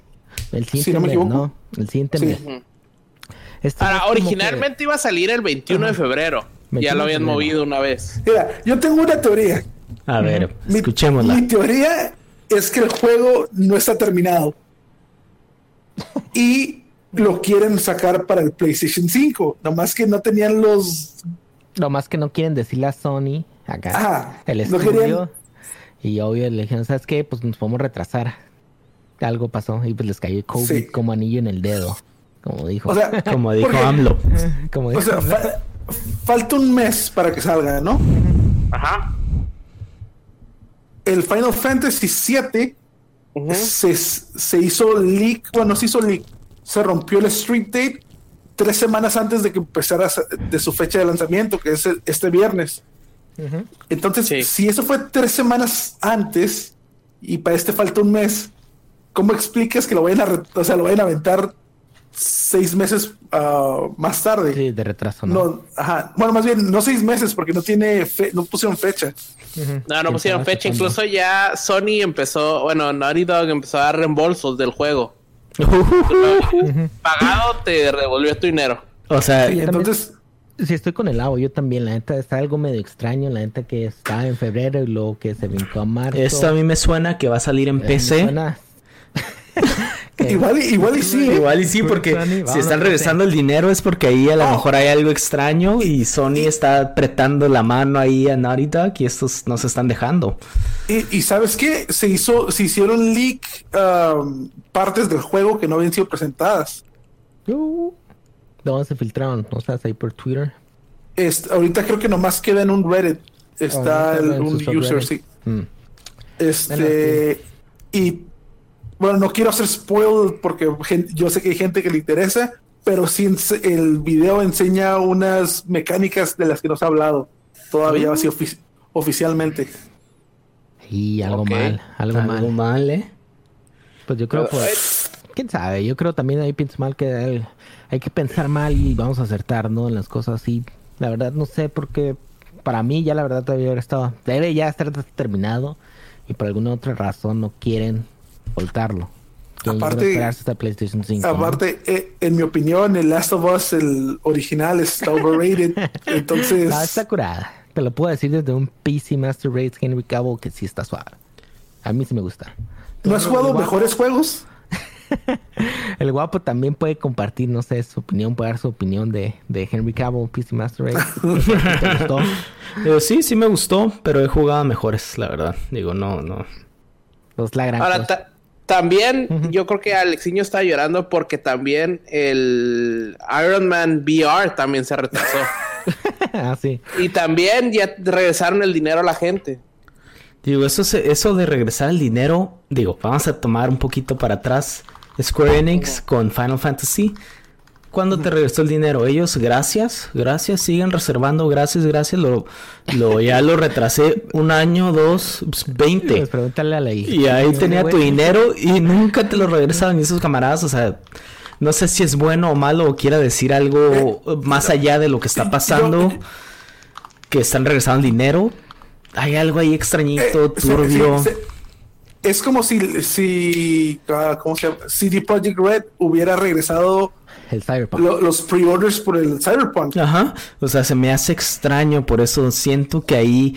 S1: El siguiente
S2: si no me
S1: mes,
S2: equivoco.
S1: ¿no? El siguiente
S2: Sí.
S1: mes. Esto es
S4: Ahora, originalmente iba a salir el 21 de febrero.
S1: 21
S4: Ya lo habían
S1: febrero.
S4: movido una vez.
S2: Mira, yo tengo una teoría.
S3: A ver,
S2: Mi-
S3: escuchémosla.
S2: Mi teoría es que el juego no está terminado. Y lo quieren sacar para el PlayStation 5. Nomás que no tenían los
S1: que- Lo más que no quieren decirle a Sony acá.
S2: Ajá,
S1: el
S2: no
S1: estudio.
S2: querían-
S1: Y obvio le dijeron, ¿sabes qué? Pues nos podemos retrasar. Algo pasó y pues les cayó COVID
S2: Sí.
S1: como anillo en el dedo. Como dijo.
S2: O sea,
S3: Como dijo
S2: porque-
S3: AMLO.
S1: como
S2: O
S1: dijo.
S2: sea, fa- falta un mes para que salga, ¿no?
S4: Ajá.
S2: El Final Fantasy VII se, se hizo leak, bueno, se hizo leak, se rompió el street date tres semanas antes de que empezara de su fecha de lanzamiento, que es el- este viernes. Entonces,
S4: Sí.
S2: si eso fue tres semanas antes y para este falta un mes, ¿cómo explicas que lo vayan a, re- o sea, lo vayan a aventar seis meses ah, más tarde?
S1: Sí, de retraso, ¿no?
S2: No, ajá. Bueno, más bien, no seis meses porque no tiene fe- no pusieron fecha.
S4: No, no pusieron fecha. Incluso ya Sony empezó, bueno, Naughty Dog empezó a dar reembolsos del juego. Pagado te devolvió tu dinero.
S3: O sea,
S2: entonces,
S1: Sí, estoy con el agua, yo también. La neta está algo medio extraño. La neta que está en febrero y luego que se brincó a marzo.
S3: esto a mí me suena que va a salir en
S1: Eh, me
S3: PC.
S1: Que-
S2: igual, y- igual y sí.
S3: Igual y sí,
S1: Sony,
S3: porque si están regresando el dinero es porque ahí a lo
S2: Oh.
S3: mejor hay algo extraño y Sony está apretando la mano ahí a Naughty Dog y estos no se están dejando.
S2: Y, y sabes qué? Se hizo, se hicieron leak um, partes del juego que no habían sido presentadas.
S1: Uh, ¿De dónde se filtraron? ¿No sabes ahí por Twitter?
S2: Este, ahorita creo que nomás queda en un Reddit. Está
S1: Oh,
S2: el-
S1: en
S2: un user, sí.
S1: Mm.
S2: Este, y bueno, no quiero hacer spoil porque yo sé que hay gente que le interesa, pero sí el video enseña unas mecánicas de las que nos ha hablado todavía así ofi- oficialmente.
S1: Y algo mal, algo,
S3: Algo
S1: mal.
S3: mal, ¿eh?
S1: Pues yo creo, pues, quién sabe, yo creo también ahí pienso mal que hay, hay que pensar mal y vamos a acertar, ¿no? En las cosas así. La verdad no sé porque para mí ya la verdad todavía haber estado, debe ya estar terminado y por alguna otra razón no quieren soltarlo. A
S2: Aparte-
S1: hasta PlayStation 5. ¿no?
S2: Aparte, eh, en mi opinión, el Last of Us, el original, está overrated. Entonces,
S1: No, está curada. Te lo puedo decir desde un PC Master Race Henry Cavill que sí está suave. A mí sí me gusta.
S2: ¿no has jugado mejores juegos?
S1: El guapo también puede compartir, no sé, su opinión, puede dar su opinión de, de Henry Cavill, PC Master Race. ¿Te gustó?
S3: Eh, sí, sí me gustó, pero he jugado mejores, la verdad. Digo, no, no.
S1: Pues la gran
S4: Ahora,
S1: cosa.
S4: Ta- también yo creo que Alexiño está llorando porque también el Iron Man VR también se retrasó.
S1: ah, sí.
S4: y también ya regresaron el dinero a la gente.
S3: Digo, eso, se- eso de regresar el dinero, digo, vamos a tomar un poquito para atrás. Square Enix con Final Fantasy. ¿Cuándo te regresó el dinero? Ellos, gracias, gracias, siguen reservando, gracias, gracias. Lo, lo, ya lo retrasé un año, dos, pues,
S1: Pues
S3: 20.
S1: pregúntale a la hija.
S3: Y ahí tenía tu dinero y nunca te lo regresaban. Y esos camaradas, o sea, no sé si es bueno o malo o quiera decir algo más allá de lo que está pasando. Que están regresando el dinero. Hay algo ahí extrañito,
S2: Eh,
S3: turbio.
S2: es como si, si ah, ¿cómo se llama? CD Projekt Red hubiera regresado
S1: El Cyberpunk.
S2: lo- los pre-orders por el Cyberpunk.
S3: Ajá. O sea, se me hace extraño, por eso siento que ahí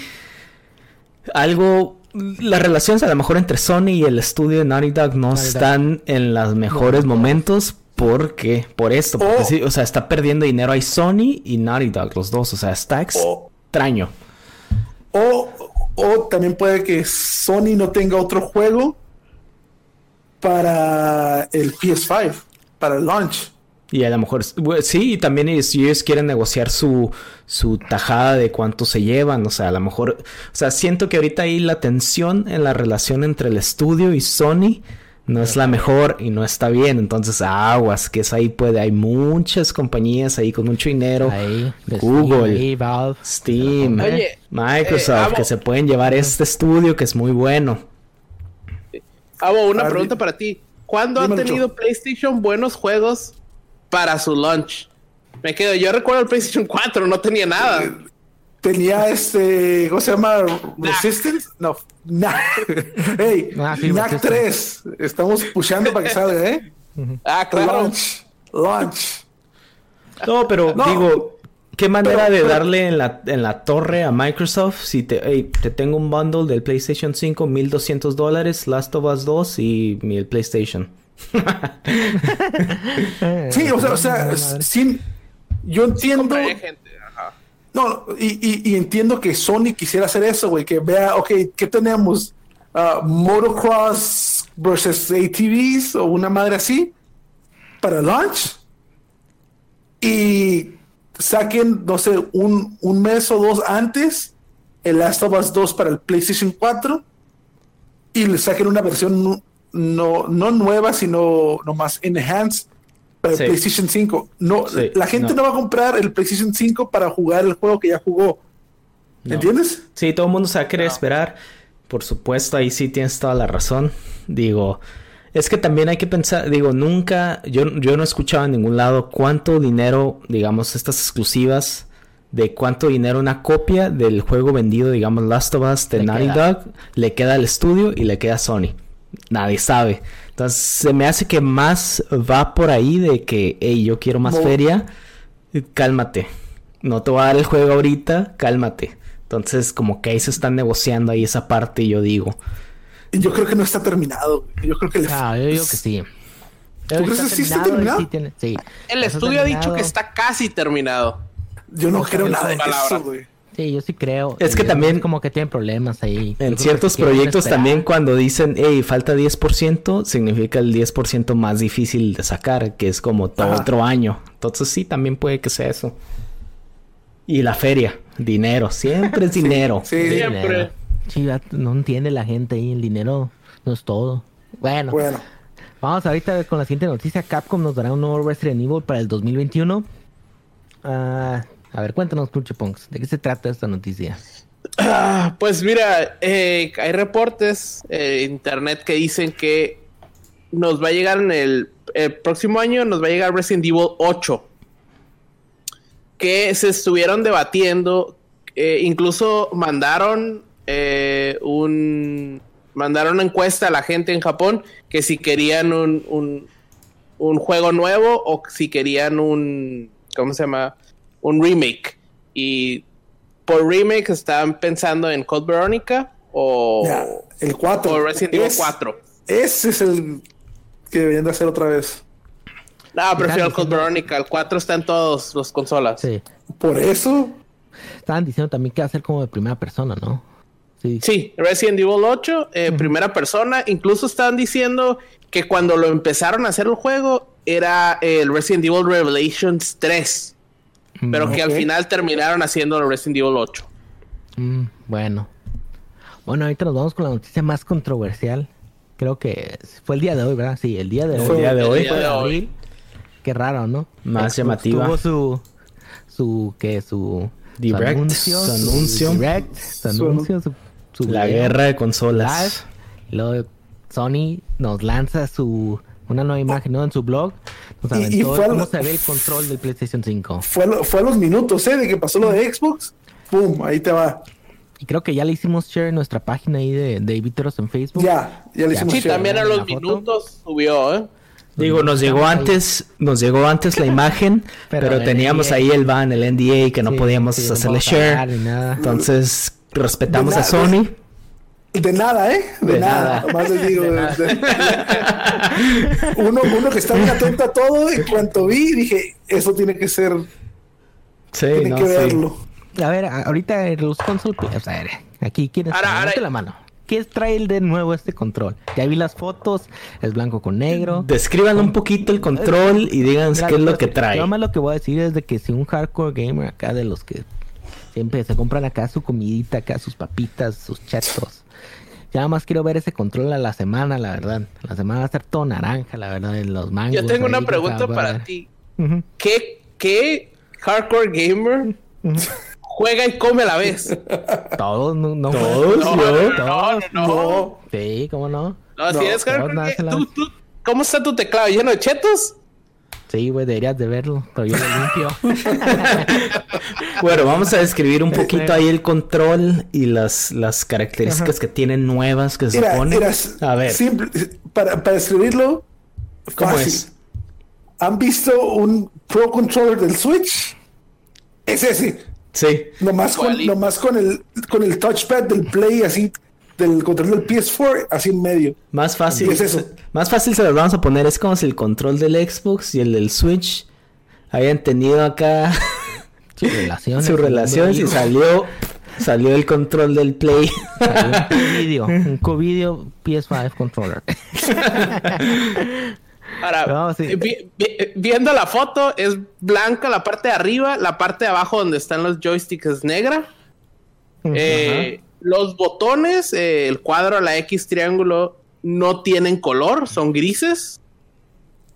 S3: algo. Las relaciones a lo mejor entre Sony y el estudio de Naughty Dog no
S1: Naughty Dog.
S3: están en los mejores momentos. porque Por esto. Porque
S2: O-
S3: sí, o sea, está perdiendo dinero ahí Sony y Naughty Dog, los dos. O sea, está
S2: O-
S3: extraño.
S2: O, o también puede que Sony no tenga otro juego para el PS5, para el launch.
S3: Y a lo mejor, bueno, sí, y también ellos, si ellos quieren negociar su, su tajada de cuánto se llevan, o sea, a lo mejor, o sea, siento que ahorita ahí la tensión en la relación entre el estudio y Sony no es la mejor y no está bien, entonces aguas, que es ahí puede, hay muchas compañías ahí con mucho dinero,
S1: Ahí, de
S3: Google,
S1: Steam, ahí, Valve.
S3: Steam,
S4: Oye,
S3: Microsoft,
S4: eh,
S3: que se pueden llevar este estudio que es muy bueno.
S4: Abo, una pregunta para ti. ¿Cuándo ha tenido. PlayStation buenos juegos para su launch? Me quedo, yo recuerdo el PlayStation 4, no tenía nada.
S2: Tenía este, ¿cómo se llama? Resistance? No, NAC. hey,
S1: Ah, sí,
S2: NAC
S1: Resistance.
S2: 3. Estamos pushando para que salga, ¿eh?
S4: Ah, claro.
S2: Launch. Launch.
S3: No, pero
S2: No.
S3: digo, ¿qué manera
S2: Pero-
S3: de
S2: pero-
S3: darle en la, en la torre a Microsoft si te, hey, te tengo un bundle del PlayStation 5, 1200 dólares, Last of Us 2 y el PlayStation?
S2: Sí, o sea, o sea, sin, yo entiendo. No, y, y- y entiendo que Sony quisiera hacer eso, güey, que vea, ok, ¿qué tenemos? Ah, motocross versus ATVs o una madre así para launch y saquen, no sé, un, un mes o dos antes el Last of Us 2 para el PlayStation 4 y le saquen una versión no, no nueva, sino nomás enhanced para el. PlayStation 5. No,
S3: Sí,
S2: la gente
S3: no.
S2: no. va a comprar el PlayStation 5 para jugar el juego que ya jugó.
S3: No.
S2: ¿Entiendes?
S3: Sí, todo el mundo se va a querer esperar. Por supuesto, ahí sí tienes toda la razón. Digo, es que también hay que pensar, digo, nunca, yo, yo no he escuchado en ningún lado cuánto dinero, digamos, estas exclusivas, de cuánto dinero una copia del juego vendido, digamos, Last of Us de
S1: Le
S3: Naughty
S1: queda.
S3: Dog, le queda al estudio y le queda a Sony. Nadie sabe. Entonces, se me hace que más va por ahí de que, hey, yo quiero más
S2: Mo-
S3: feria. Cálmate. No te voy a dar el juego ahorita, cálmate. Entonces, como que ahí se están negociando ahí esa parte, yo digo.
S2: Yo creo que no está terminado. Yo creo que le
S1: Ah, yo digo que sí.
S2: ¿Tú crees que sí está terminado?
S1: Sí, tiene- sí.
S4: El estudio ha dicho que está casi terminado.
S2: Yo no
S1: No
S2: creo nada de eso, güey.
S1: Sí, yo sí creo.
S3: Es que también-
S1: como que tienen problemas ahí.
S3: En ciertos proyectos también cuando dicen, hey, falta 10%, significa el 10% más difícil de sacar, que es como todo
S2: Ajá.
S3: otro año. Entonces sí, también puede que sea eso. Y la feria, dinero, siempre es dinero.
S2: Sí,
S1: Sí,
S4: Siempre.
S1: dinero. Sí, va- no entiende la gente ahí, el dinero no es todo. Bueno,
S2: Bueno,
S1: vamos ahorita con la siguiente noticia. Capcom nos dará un nuevo Resident Evil para el 2021. Ah, a ver, cuéntanos, Punks, ¿de qué se trata esta noticia?
S4: Ah, pues mira, eh, hay reportes en internet que dicen que nos va a llegar en el, el próximo año, nos va a llegar Resident Evil 8. Que se estuvieron debatiendo, eh, incluso mandaron eh, un, mandaron una encuesta a la gente en Japón que si querían un, un juego nuevo o si querían un, ¿cómo se llama? Un remake. Y por remake estaban pensando en Code Veronica o,
S2: el 4.
S4: o Resident Evil
S2: Es-
S4: 4.
S2: Ese es el que deberían de hacer otra vez.
S4: No, prefiero el Code
S1: diciendo-
S4: Veronica. El 4 está en todas las consolas.
S1: Sí.
S2: Por eso,
S1: Estaban diciendo también que va a ser como de primera persona, ¿no? Sí.
S4: Sí, Resident Evil 8, eh, primera persona. Incluso estaban diciendo que cuando lo empezaron a hacer el juego era el Resident Evil Revelations 3. Pero que al final terminaron haciendo Resident Evil 8.
S1: Mm, bueno. Bueno, ahorita nos vamos con la noticia más controversial. Creo que fue el día de hoy, ¿verdad? Sí, el día de hoy.
S3: El día de
S4: El
S3: hoy.
S4: día de hoy.
S1: Qué raro, ¿no?
S3: Más
S1: Xbox
S3: llamativa.
S1: Tuvo su, su, que su, su
S3: Direct,
S1: anuncio,
S3: su anuncio.
S1: direct, su anuncio, su, su
S3: La
S1: video
S3: guerra de
S1: live.
S3: consolas.
S1: Y Luego Sony nos lanza su una nueva imagen, ¿no? En su blog.
S2: Y- y fue
S1: cómo
S2: lo-
S1: se ve el control del PlayStation 5.
S2: fue, a fue a los minutos, ¿eh? De que pasó lo de Xbox. ¡Pum! Ahí te va.
S1: Y creo que ya le hicimos share en nuestra página ahí de, de Viteros en Facebook.
S2: Ya, ya le hicimos
S4: Sí,
S2: share.
S4: también a los minutos subió, ¿eh?
S3: Digo, nos llegó antes, nos llegó antes la imagen,
S1: Pero
S3: teníamos
S1: NDA.
S3: ahí el ban, el NDA, que no
S1: Sí,
S3: podíamos
S1: sí,
S3: hacerle share. Entonces, respetamos a Sony.
S2: De nada, ¿eh? De,
S3: De
S2: nada.
S3: nada.
S2: Más les digo. de- uno, uno que está bien atento a todo. En cuanto vi, dije, eso tiene que ser,
S3: Sí,
S2: tiene
S3: no,
S2: que
S3: sí.
S2: verlo.
S1: A ver, ahorita los console, o sea, a ver, aquí quieres
S4: Ahora,
S1: levante
S4: ahora-
S1: la mano. ¿Qué trae el de nuevo este control? Ya vi las fotos, es blanco con negro.
S3: Describan un poquito el control y díganos
S1: Mira,
S3: qué es lo que
S1: Yo
S3: trae.
S1: nada más lo que voy a decir es de que si un hardcore gamer acá de los que siempre se compran acá su comidita, acá sus papitas, sus chetos. Ya nada más quiero ver ese control a la semana, la verdad. La semana va a estar todo naranja, la verdad, en los mangos.
S4: Yo tengo
S1: ahí,
S4: una pregunta para ti. ¿Qué, qué hardcore gamer juega y come a la vez?
S1: Todos, no, no
S3: Todos,
S4: No,
S3: yo.
S4: no, no.
S1: Sí, ¿cómo no?
S4: No, si eres hardcore,
S1: no,
S4: ¿qué?
S1: se la-
S4: ¿Tú, tú, cómo está tu teclado? ¿Lleno de chetos?
S1: Sí, güey, deberías de verlo, pero yo lo limpio.
S3: Bueno, vamos a describir un poquito ahí el control y las, las características que tienen nuevas que se supone.
S2: mira,
S3: A ver,
S2: simple, para, para escribirlo,
S3: ¿cómo
S2: fácil.
S3: es?
S2: ¿Han visto un Pro Controller del Switch? Es ese.
S3: Sí.
S2: Nomás con, nomás con el con el touchpad del Play así, del control del PS4, así en medio.
S3: Más fácil.
S2: Es eso.
S3: Más fácil se los vamos a poner. Es como si el control del Xbox y el del Switch hayan tenido acá
S1: Su relación.
S3: su relación y salió, salió el control del Play.
S1: Un video, un co-video PS5 controller.
S4: Ahora,
S1: No, sí.
S4: vi- vi- viendo la foto, es blanca la parte de arriba, la parte de abajo donde están los joysticks es negra. Eh, los botones, eh, el cuadro, la X triángulo, no tienen color, son grises.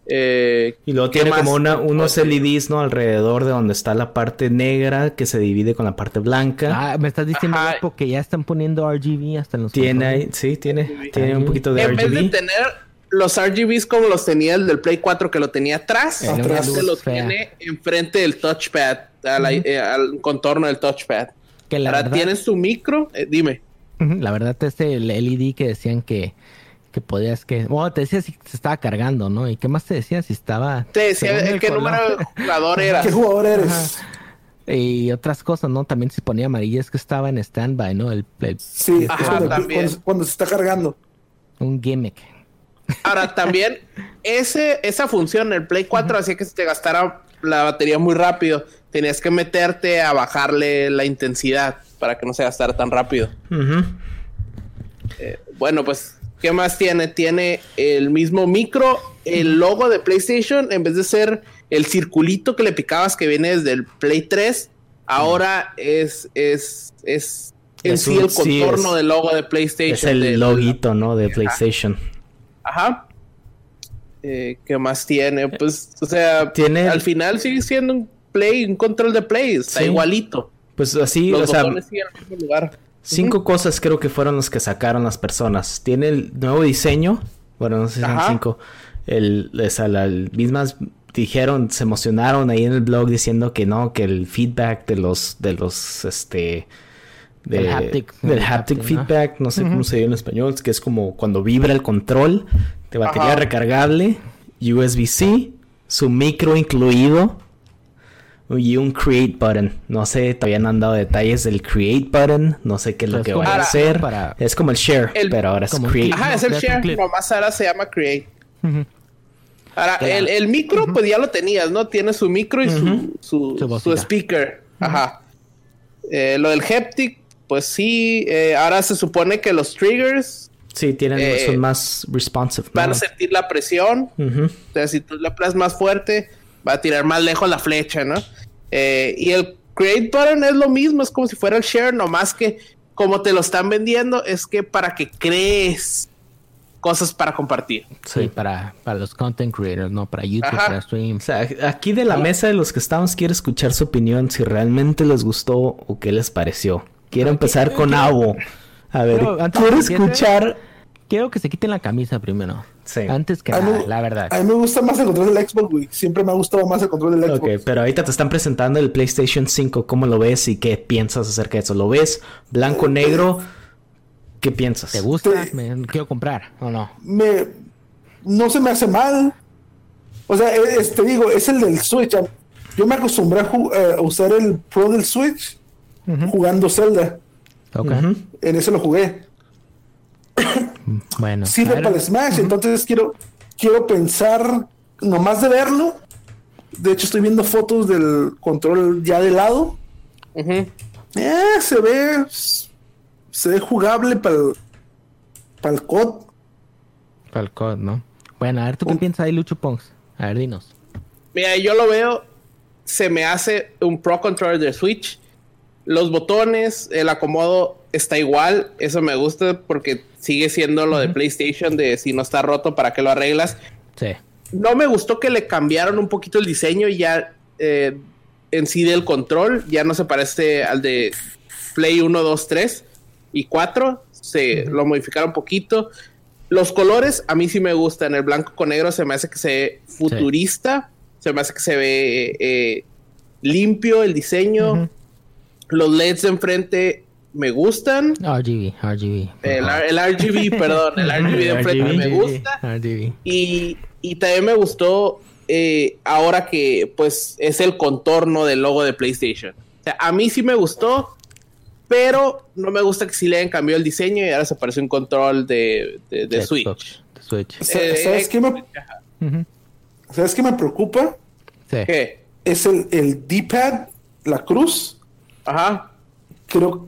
S4: Eh,
S3: Y luego
S4: ¿qué
S3: tiene
S4: más
S3: como una, unos? LEDs, ¿no? Alrededor de donde está la parte negra que se divide con la parte blanca.
S1: Ah, me estás diciendo
S4: Ajá.
S1: Guapo, que ya están poniendo RGB hasta en los
S3: tiene ahí, sí, tiene, tiene un poquito de
S4: En vez de
S3: RGB.
S4: tener los RGBs como los tenía el del Play 4 que lo tenía atrás,
S1: Tenía
S2: una
S4: este lo
S1: fea.
S4: tiene enfrente del touchpad, a la- eh, al contorno del touchpad.
S1: Que la
S4: Ahora
S1: verdad,
S4: tienes tu micro, eh, dime.
S1: La verdad este el LED que decían que que podías que, bueno, te decía si se estaba cargando, ¿no? ¿Y qué más te decía si estaba
S4: Te decía
S1: el
S4: qué
S1: color?
S4: número de jugador eras.
S2: ¿Qué jugador eres?
S1: y otras cosas, ¿no? También se ponía amarillo es que estaba en standby, ¿no? El, el-
S2: Sí, es
S4: Ajá,
S2: cuando,
S4: también.
S2: cuando- cuando se está cargando.
S1: un gimmick.
S4: Ahora también ese, esa función, el Play 4 hacía que se te gastara la batería muy rápido. Tenías que meterte a bajarle la intensidad para que no se gastara tan rápido.
S3: Ujú.
S4: Bueno, pues, ¿qué más tiene? Tiene el mismo micro, el logo de PlayStation, en vez de ser el circulito que le picabas que viene desde el Play 3, ahora es, es, es en
S3: Es
S4: sí
S3: un-
S4: el
S3: sí,
S4: contorno
S3: es-
S4: del logo de PlayStation.
S3: Es el
S4: del-
S3: loguito, ¿no? De PlayStation.
S4: Ajá. Eh, ¿Qué más tiene? Pues, o sea,
S3: Tiene-
S4: al final sigue siendo un Play, un control de Play, está
S3: Sí.
S4: igualito.
S3: Pues así,
S4: Los
S3: o sea,
S4: siguen en el mismo lugar.
S3: cinco cosas creo que fueron los que sacaron las personas. Tiene el nuevo diseño. Bueno, no sé si son cinco. El, o sea, las mismas dijeron, se emocionaron ahí en el blog diciendo que no, que el feedback de los, de los, este, de-
S1: El haptic-
S3: del
S1: el
S3: haptic feedback, no sé cómo se dice en español, que es como cuando vibra el control, de batería
S4: Ajá.
S3: recargable, USB-C, su micro incluido y un create button. No sé, todavía no han dado detalles del create button, no sé qué es lo que va a hacer.
S1: para-
S3: Es como el share,
S4: El-
S3: pero ahora es
S1: como
S3: create.
S4: Ajá, es el share. Nomás ahora se llama Create. Ahora, el, el micro, pues ya lo tenías, ¿no? Tiene su micro y su, su,
S1: Su
S4: su
S1: bocina.
S4: speaker. Ajá. Eh, lo del Heptic, pues sí. eh, ahora se supone que los triggers
S3: Sí, tienen,
S4: Eh,
S3: son más responsive.
S4: van
S3: ¿no?
S4: a sentir la presión.
S3: Ujú.
S4: O sea, si tú le aplastas más fuerte, va a tirar más lejos la flecha, ¿no? Eh, y el Create Button es lo mismo, es como si fuera el Share, nomás que como te lo están vendiendo, es que para que crees cosas para compartir.
S1: Sí, para, para los content creators, no para YouTube,
S4: Ajá.
S1: para
S3: O
S1: streams.
S3: sea, aquí de la mesa de los que estamos, quiero escuchar su opinión, si realmente les gustó o qué les pareció. Quiero empezar con Avo. A ver, quiero escuchar.
S1: Quiero que se quiten la camisa primero.
S3: Sí.
S1: Antes que
S2: A mí-
S1: nada, la verdad.
S2: A mí me gusta más el control del Xbox, güey. Siempre me ha gustado más el control del Xbox.
S3: Ok, pero ahorita te están presentando el PlayStation 5. ¿Cómo lo ves y qué piensas acerca de eso? ¿Lo ves blanco, negro? ¿Qué piensas?
S1: ¿Te gusta? Me quiero comprar o no.
S2: Me, no se me hace mal. O sea, e- es- te digo, es el del Switch. Yo me acostumbré a, eh, a usar el Pro del Switch jugando Zelda.
S1: Ok.
S3: Ujú.
S2: En ese lo jugué.
S1: Bueno.
S2: Sirve
S1: ver,
S2: para el Smash, entonces quiero, quiero pensar, nomás de verlo. De hecho, estoy viendo fotos del control ya de lado. Eh, se ve. Se ve jugable para el. Para el COD.
S1: para el COD, ¿no? Bueno, a ver, ¿tú qué piensas ahí, Lucho Pongs? A ver, dinos.
S4: Mira, yo lo veo, se me hace un Pro Controller de Switch. Los botones, el acomodo está igual. Eso me gusta porque sigue siendo lo de PlayStation de si no está roto, ¿para qué lo arreglas?
S1: Sí.
S4: No me gustó que le cambiaron un poquito el diseño ya eh, en sí del control. Ya no se parece al de Play 1, 2, 3 y 4. Se lo modificaron un poquito. Los colores a mí sí me gustan. El blanco con negro se me hace que se ve futurista. Se me hace que se ve eh, limpio el diseño. Los LEDs de enfrente me gustan.
S1: RGB, RGB.
S4: El, el RGB, perdón, el RGB de enfrente me gusta.
S1: RGB.
S4: Y, y también me gustó eh, ahora que pues es el contorno del logo de PlayStation. O sea, a mí sí me gustó, pero no me gusta que sí le hayan cambiado el diseño y ahora se parece un control de, de, de
S1: Xbox,
S4: Switch.
S1: de Switch.
S2: Sa-
S4: Eh,
S2: ¿Sabes, qué me,
S1: Ujú.
S2: ¿Sabes qué me preocupa?
S1: Sí.
S4: ¿Qué?
S2: Es el, el D-pad, la cruz.
S4: Ajá.
S2: Creo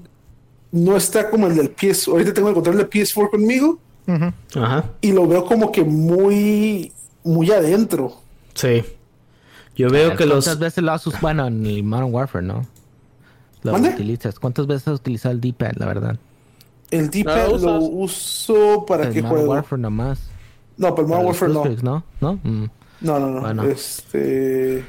S2: no está como el del PS. Ahorita tengo el control del PS4 conmigo.
S3: Ajá.
S2: y lo veo como que muy, muy adentro.
S3: Sí. Yo veo que los.
S1: ¿Cuántas veces lo has usado? Bueno, en el Modern Warfare, ¿no? Lo
S2: ¿Mande?
S1: utilizas. ¿Cuántas veces has utilizado el D-pad, la verdad?
S2: El D-pad
S4: ¿No lo
S2: uso para
S1: el
S2: qué
S1: Modern. Warfare nomás.
S2: No, para el Modern Warfare no.
S1: ¿no? ¿No? Mm.
S2: No, no, no.
S1: Bueno.
S2: Este.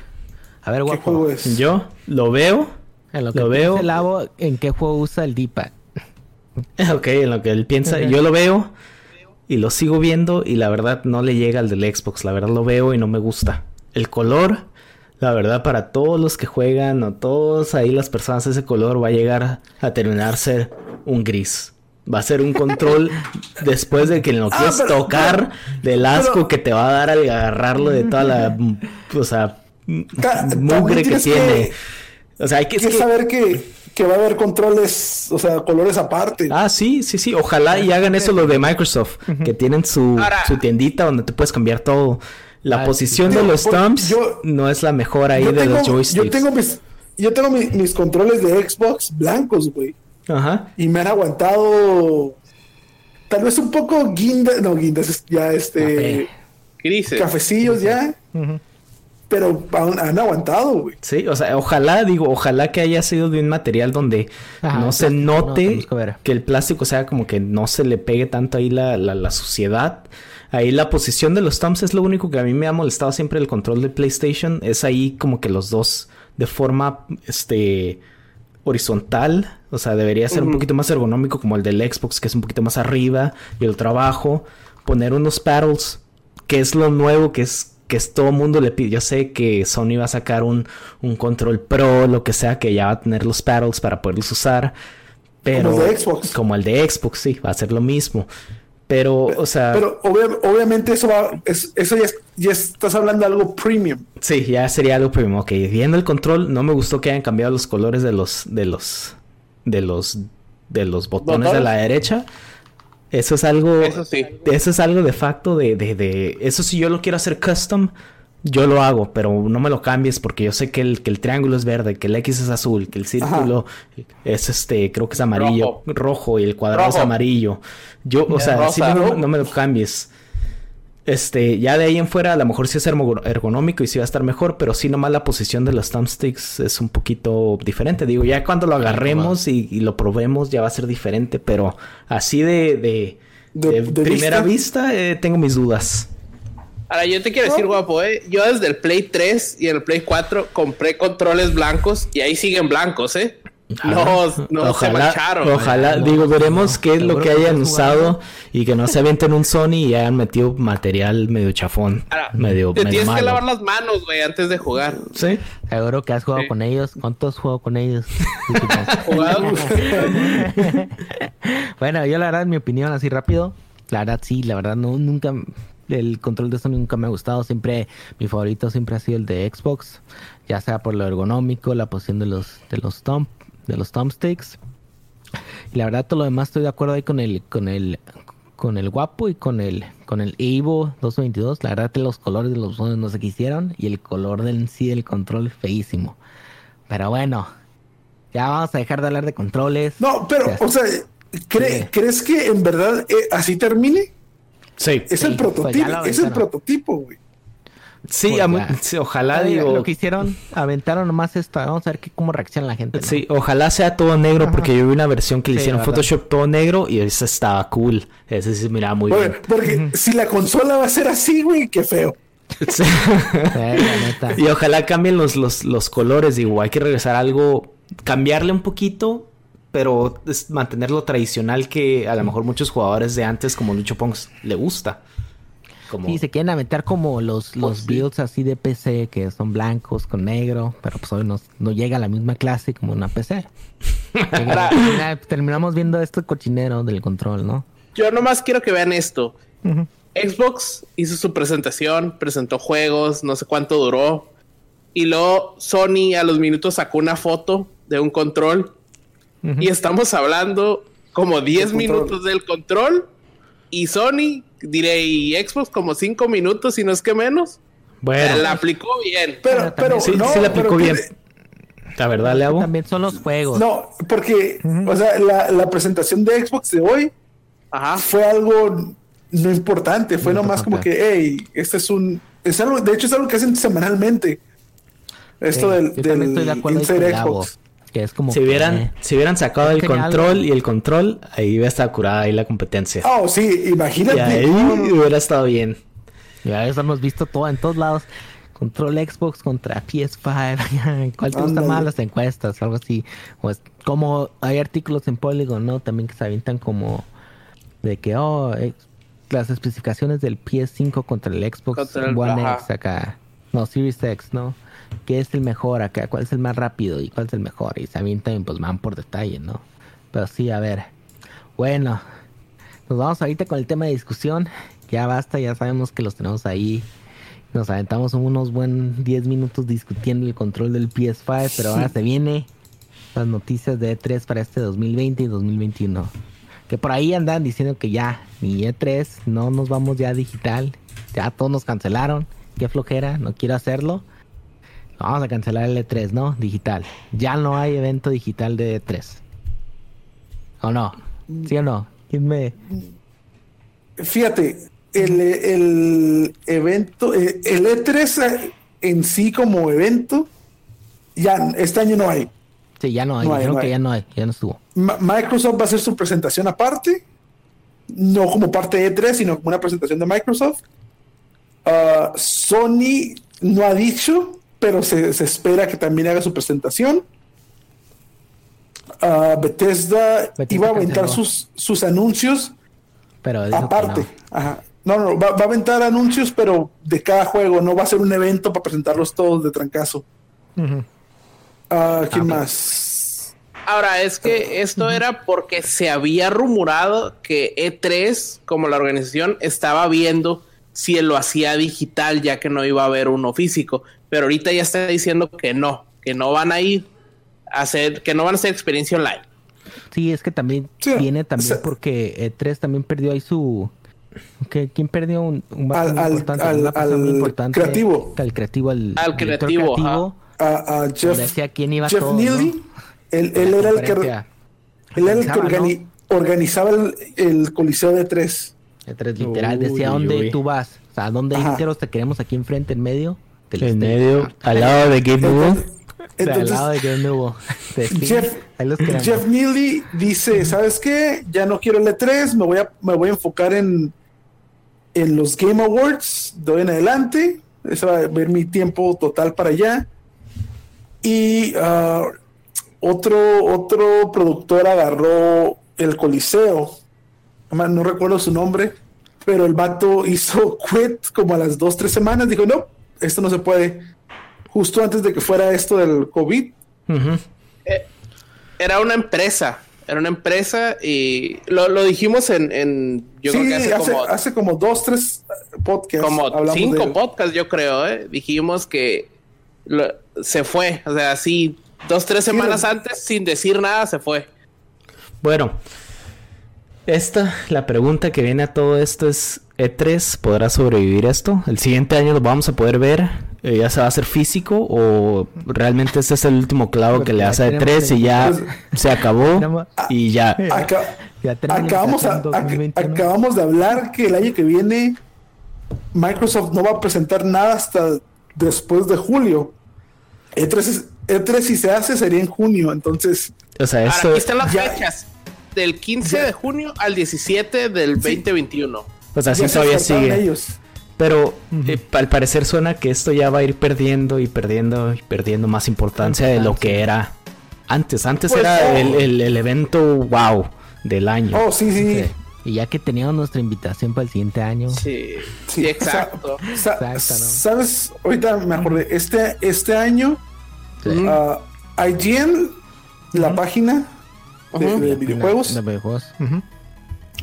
S1: A ver,
S2: ¿Qué
S1: guapo.
S2: juego es?
S3: Yo lo veo.
S1: En lo que
S3: Lo veo.
S1: el Lavo, ¿en qué juego usa el D-pad?
S3: Ok, en lo que él piensa. Yo lo veo y lo sigo viendo y la verdad no le llega al del Xbox. La verdad lo veo y no me gusta. El color, la verdad para todos los que juegan o todos ahí las personas, ese color va a llegar a terminarse un gris. Va a ser un control después de que lo
S2: Ah,
S3: quieres
S2: pero-
S3: tocar del asco
S2: pero-
S3: que te va a dar al agarrarlo de toda la, o sea, mugre que tiene.
S2: que-
S3: O sea, hay que, es
S2: Hay que
S3: que-
S2: saber que, que va a haber controles, o sea, colores aparte.
S3: Ah, sí, sí, sí. Ojalá y hagan eso lo de Microsoft, que tienen su,
S4: Ahora-
S3: su tiendita donde te puedes cambiar todo. La
S1: Ah,
S3: posición
S2: sí.
S3: de los thumbs
S2: yo-
S3: no es la mejor ahí de
S2: tengo,
S3: los joysticks.
S2: yo tengo mis, yo tengo mi- mis controles de Xbox blancos, güey.
S3: Ajá.
S2: Y me han aguantado. Tal vez un poco guinda, no guindas, es ya este.
S1: Café.
S4: Grises.
S2: Cafecillos ya.
S1: Ujú.
S2: Pero han, han aguantado, güey.
S3: Sí, o sea, ojalá, digo, ojalá que haya sido de un material donde
S1: Ajá,
S3: no se
S1: no,
S3: note
S1: que
S3: el plástico sea como que no se le pegue tanto ahí la, la, la suciedad. Ahí la posición de los thumbs es lo único que a mí me ha molestado siempre el control de PlayStation. Es ahí como que los dos de forma, este, horizontal. O sea, debería ser un poquito más ergonómico como el del Xbox, que es un poquito más arriba y el trabajo. Poner unos paddles, que es lo nuevo, que es que es todo mundo le pide. Yo sé que Sony va a sacar un, un control pro, lo que sea, que ya va a tener los paddles para poderlos usar. Pero,
S2: Como el de Xbox.
S3: Como el de Xbox, sí, va a ser lo mismo. Pero, o sea.
S2: Pero obvia- obviamente eso va, es- eso ya, es- ya estás hablando de algo premium.
S3: Sí, ya sería algo primero. Ok, viendo el control, no me gustó que hayan cambiado los colores de los, de los, de los, de los botones, de la derecha. Eso es algo,
S4: Eso sí.
S3: eso es algo de facto de, de, de, eso si yo lo quiero hacer custom, yo lo hago, pero no me lo cambies porque yo sé que el, que el triángulo es verde, que el X es azul, que el círculo es este, creo que es amarillo, rojo, y el cuadrado es amarillo. Yo, o sea,
S4: Rosa.
S3: no, no me lo cambies. Este, ya de ahí en fuera, a lo mejor sí es ergo- ergonómico y sí va a estar mejor, pero sí nomás la posición de los thumbsticks es un poquito diferente. Digo, ya cuando lo agarremos y, y lo probemos ya va a ser diferente, pero así de, de,
S2: De-
S3: de
S2: de
S3: primera
S2: vista.
S3: vista, eh, tengo mis dudas.
S4: Ahora, yo te quiero decir, guapo, ¿eh? Yo desde el Play 3 y el Play 4 compré controles blancos y ahí siguen blancos, ¿eh? No, no se
S3: ojalá,
S4: mancharon.
S3: ojalá,
S1: No,
S3: digo,
S1: no,
S3: veremos
S1: no.
S3: qué es lo que hayan usado y que no se avienten un Sony y hayan metido material medio chafón,
S4: Ahora,
S3: medio,
S4: te
S3: medio
S4: tienes que lavar las manos, güey, antes de jugar.
S3: Sí.
S1: Seguro que has jugado
S4: Sí.
S1: con ellos. ¿Cuántos has jugado con ellos? Bueno, yo la verdad, en mi opinión, así rápido, la verdad sí, la verdad no, nunca, el control de Sony nunca me ha gustado, siempre, mi favorito siempre ha sido el de Xbox, ya sea por lo ergonómico, la posición de los, de los thumb, de los thumbsticks, y la verdad todo lo demás estoy de acuerdo ahí con el, con el, con el guapo y con el, con el Evo 222, la verdad los colores de los botones no se quisieron, y el color del en sí del control feísimo, pero bueno, ya vamos a dejar de hablar de controles.
S2: No, pero, o sea, ¿cre-
S1: Sí.
S2: ¿crees que en verdad eh, así termine?
S3: Sí.
S2: Es
S1: Sí,
S2: el
S1: pues
S2: prototipo,
S1: lo
S2: es el prototipo, güey.
S3: Sí,
S1: Pues
S3: sí, ojalá
S1: Ay,
S3: digo.
S1: Lo que hicieron, aventaron nomás esto. Vamos a ver qué, cómo reacciona la gente. ¿no?
S3: Sí, ojalá sea todo negro
S1: Ajá.
S3: porque yo vi una versión que le
S1: Sí,
S3: hicieron. Photoshop todo negro y esa estaba cool. Ese sí se miraba muy
S2: Porque,
S3: bien.
S2: porque si la consola va a ser así, güey, qué feo.
S3: Sí.
S1: La neta.
S3: y ojalá cambien los, los, los colores. Digo, hay que regresar a algo, cambiarle un poquito, pero es mantener lo tradicional que a lo mejor muchos jugadores de antes, como Lucho Pongs, le gusta. Como...
S1: Sí, se quieren aventar como los, los
S2: sí.
S1: builds así de PC que son blancos con negro, pero pues hoy no, no llega a la misma clase como una PC. Terminamos viendo esto cochinero del control, ¿no?
S4: yo nomás quiero que vean esto. Xbox hizo su presentación, presentó juegos, no sé cuánto duró. Y luego Sony a los minutos sacó una foto de un control. Y estamos hablando como 10
S2: control.
S4: minutos del control. Y Sony, diré, y Xbox como 5 minutos, si no es que menos.
S3: Bueno,
S4: La aplicó bien.
S2: Pero,
S1: Pero
S3: sí,
S2: no,
S3: sí le aplicó
S2: pero
S3: bien. La verdad, Leavo.
S1: También son los juegos.
S2: No, porque, o sea, la, la presentación de Xbox de hoy
S4: Ajá.
S2: fue algo no importante, fue
S1: No
S2: nomás como que, hey, este es un, es algo, de hecho es algo que hacen semanalmente. Esto
S1: Sí,
S2: del, del
S1: de
S2: Inside Xbox.
S1: Que es como
S3: Si
S1: que,
S3: hubieran,
S1: eh,
S3: si hubieran sacado el control
S1: algo.
S3: y el control, ahí hubiera estado curada ahí la competencia.
S2: Oh, sí,
S3: y
S2: imagínate.
S3: ahí hubiera estado bien.
S1: Ya eso hemos visto todo en todos lados. Control Xbox contra PS5. ¿Cuál te gusta más las encuestas? Algo así. O es como hay artículos en Polygon, ¿no? También que se avientan como de que, oh, las especificaciones del PS5 contra el Xbox
S4: Contra el-
S1: One. X acá. No, Series X, ¿no? ¿Qué es el mejor acá? ¿Cuál es el más rápido? ¿Y cuál es el mejor? Y avientan y pues van por detalle, ¿no? Pero sí, a ver. Bueno, nos vamos ahorita con el tema de discusión. Ya basta, ya sabemos que los tenemos ahí. Nos aventamos unos buen 10 minutos discutiendo el control del PS5, pero ahora se viene las noticias de E3 para este 2020 y 2021. Que por ahí andan diciendo que ya, ni E3, no nos vamos ya digital. Ya todos nos cancelaron. Qué flojera, no quiero hacerlo. Vamos a cancelar el E3, ¿no? Digital. Ya no hay evento digital de E3. ¿O no? ¿Sí o no? ¿Quién me...?
S2: Fíjate, el, el evento, eh, el E3 en sí como evento, ya este año no hay.
S1: Sí, ya no hay.
S2: No hay, no
S1: que
S2: hay.
S1: ya no hay. Ya no estuvo.
S2: Ma- Microsoft va a hacer su presentación aparte, no como parte de E3, sino como una presentación de Microsoft. Ah, Sony no ha dicho, pero se, se espera que también haga su presentación. Ah, Bethesda,
S1: Bethesda
S2: iba a aventar sus, sus anuncios
S1: Pero
S2: aparte.
S1: no.
S2: Ajá. No, no, va, va a aventar anuncios, pero de cada juego, no va a ser un evento para presentarlos todos de trancazo. Ah, ¿Quién
S1: Ah,
S2: más?
S4: Ahora, es que esto era porque se había rumorado que E3, como la organización, estaba viendo si lo hacía digital, ya que no iba a haber uno físico. Pero ahorita ya está diciendo que no, que no van a ir a hacer, que no van a hacer experiencia online.
S1: Sí, es que también
S2: Sí,
S1: viene también
S2: o sea-
S1: porque E3 también perdió ahí su... ¿Qué- ¿Quién perdió un, un
S2: Al-
S1: muy
S2: al-
S1: importante?
S2: al-
S1: Una muy importante.
S2: creativo.
S1: Al creativo, al,
S4: Al creativo,
S2: A, a Jeff,
S1: decía quién iba
S2: Jeff
S1: todo,
S2: Neely,
S1: ¿no?
S2: él, él era el que, él era el que
S1: Organizaba, ¿no?
S2: organi- organizaba el, el Coliseo de tres.
S1: E3 literal
S3: Uy,
S1: decía dónde
S3: uy.
S1: tú vas. O sea, dónde
S2: Ajá.
S1: enteros te queremos aquí enfrente, en medio. Del
S3: En medio, al lado de.
S2: Entonces,
S1: O sea, al lado de hubo. Sí,
S2: Jeff, Neely dice, ¿sabes qué? Ya no quiero el E3, me voy a, me voy a enfocar en, en los Game Awards de hoy en adelante. Ese va a ver mi tiempo total para allá. Y ah, otro, otro productor agarró el Coliseo. Además, No recuerdo su nombre, pero el vato hizo quit como a las dos, tres semanas. Dijo, no, esto no se puede. Justo antes de que fuera esto del COVID.
S3: Ujú.
S4: Era una empresa, era una empresa y lo, lo dijimos en, en yo
S2: sí,
S4: creo que hace,
S2: hace,
S4: como,
S2: hace como dos, tres podcasts.
S4: como cinco podcasts, yo creo, ¿eh? dijimos que lo- se fue, o sea, así dos, tres semanas
S2: lo-
S4: antes, sin decir nada, se fue.
S3: Bueno, esta, la pregunta que viene a todo esto es, ¿E3 podrá sobrevivir esto? ¿El siguiente año lo vamos a poder ver? Eh, ¿Ya se va a hacer físico? ¿O realmente este es el último clavo que le hace a E3 y ya se acabó
S1: Tenemos-
S3: y ya?
S2: Aca-
S1: Ya tenemos
S2: acabamos, a-
S1: estación
S2: ac-
S1: 2021.
S2: acabamos de hablar que el año que viene Microsoft no va a presentar nada hasta después de julio. E3, es- E3 si se hace sería en junio, entonces
S3: O sea,
S4: Ahora,
S3: esto,
S4: aquí están las
S2: ya-
S4: fechas, del 15
S2: ya-
S4: de junio al 17 del 2021.
S3: O sea, sí todavía sigue.
S2: ellos.
S3: Pero eh, al parecer suena que esto ya va a ir perdiendo y perdiendo y perdiendo más importancia de lo que era antes. Antes
S2: Pues,
S3: era
S2: oh.
S3: el, el- el evento wow del año.
S2: Oh, sí, sí.
S1: Sí. Y ya que teníamos nuestra invitación para el siguiente año.
S4: Sí,
S2: Sí,
S4: sí,
S2: o
S4: exacto.
S2: Sa-
S1: Exacto, ¿no?
S2: ¿Sabes? Ahorita me acordé, este, este año
S1: Sí.
S2: ah, IGN, la página de,
S4: Ujú.
S2: de videojuegos,
S1: De videojuegos.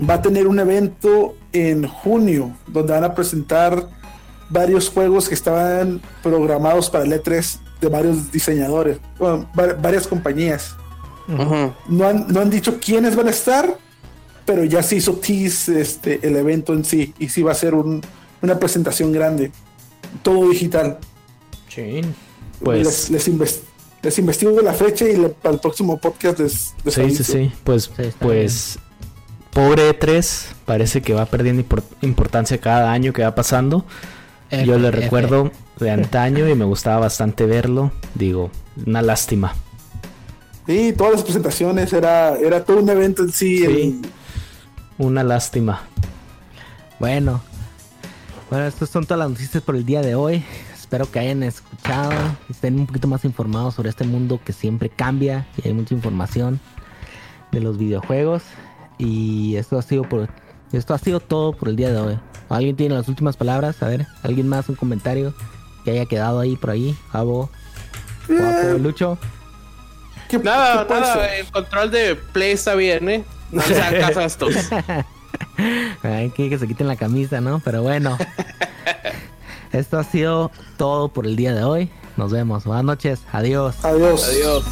S2: Va a tener un evento en junio donde van a presentar varios juegos que estaban programados para el E3 de varios diseñadores, bueno, varias compañías. No han, no han dicho quiénes van a estar, pero ya se hizo tease este, el evento en sí y sí va a ser un- una presentación grande, todo digital.
S3: Chin. Pues
S2: les, les, inves- les investigo la fecha y le- para el próximo podcast les, les
S3: sí, sí,
S2: aviso.
S3: sí. Pues,
S1: Sí,
S3: pues pobre E3 parece que va perdiendo impor- importancia cada año que va pasando.
S1: F,
S3: Yo le
S1: F.
S3: recuerdo de antaño y me gustaba bastante verlo. Digo, una lástima.
S2: Sí, todas las presentaciones era, era todo un evento en sí.
S3: Sí.
S2: el-
S3: Una lástima.
S1: Bueno. Bueno, estas son todas las noticias por el día de hoy. Espero que hayan escuchado, estén un poquito más informados sobre este mundo que siempre cambia y hay mucha información de los videojuegos. Y esto ha sido por esto ha sido todo por el día de hoy. ¿Alguien tiene las últimas palabras? A ver, ¿alguien más un comentario que haya quedado ahí por ahí? Javo, Guapo, Lucho.
S2: ¿qué-
S4: Nada,
S2: qué
S4: nada, el control de Play está bien, ¿eh? No se hagan caso a estos.
S1: Ay, que, que se quiten la camisa, ¿no? Pero bueno. Esto ha sido todo por el día de hoy. Nos vemos. Buenas noches. Adiós.
S2: Adiós.
S4: Adiós.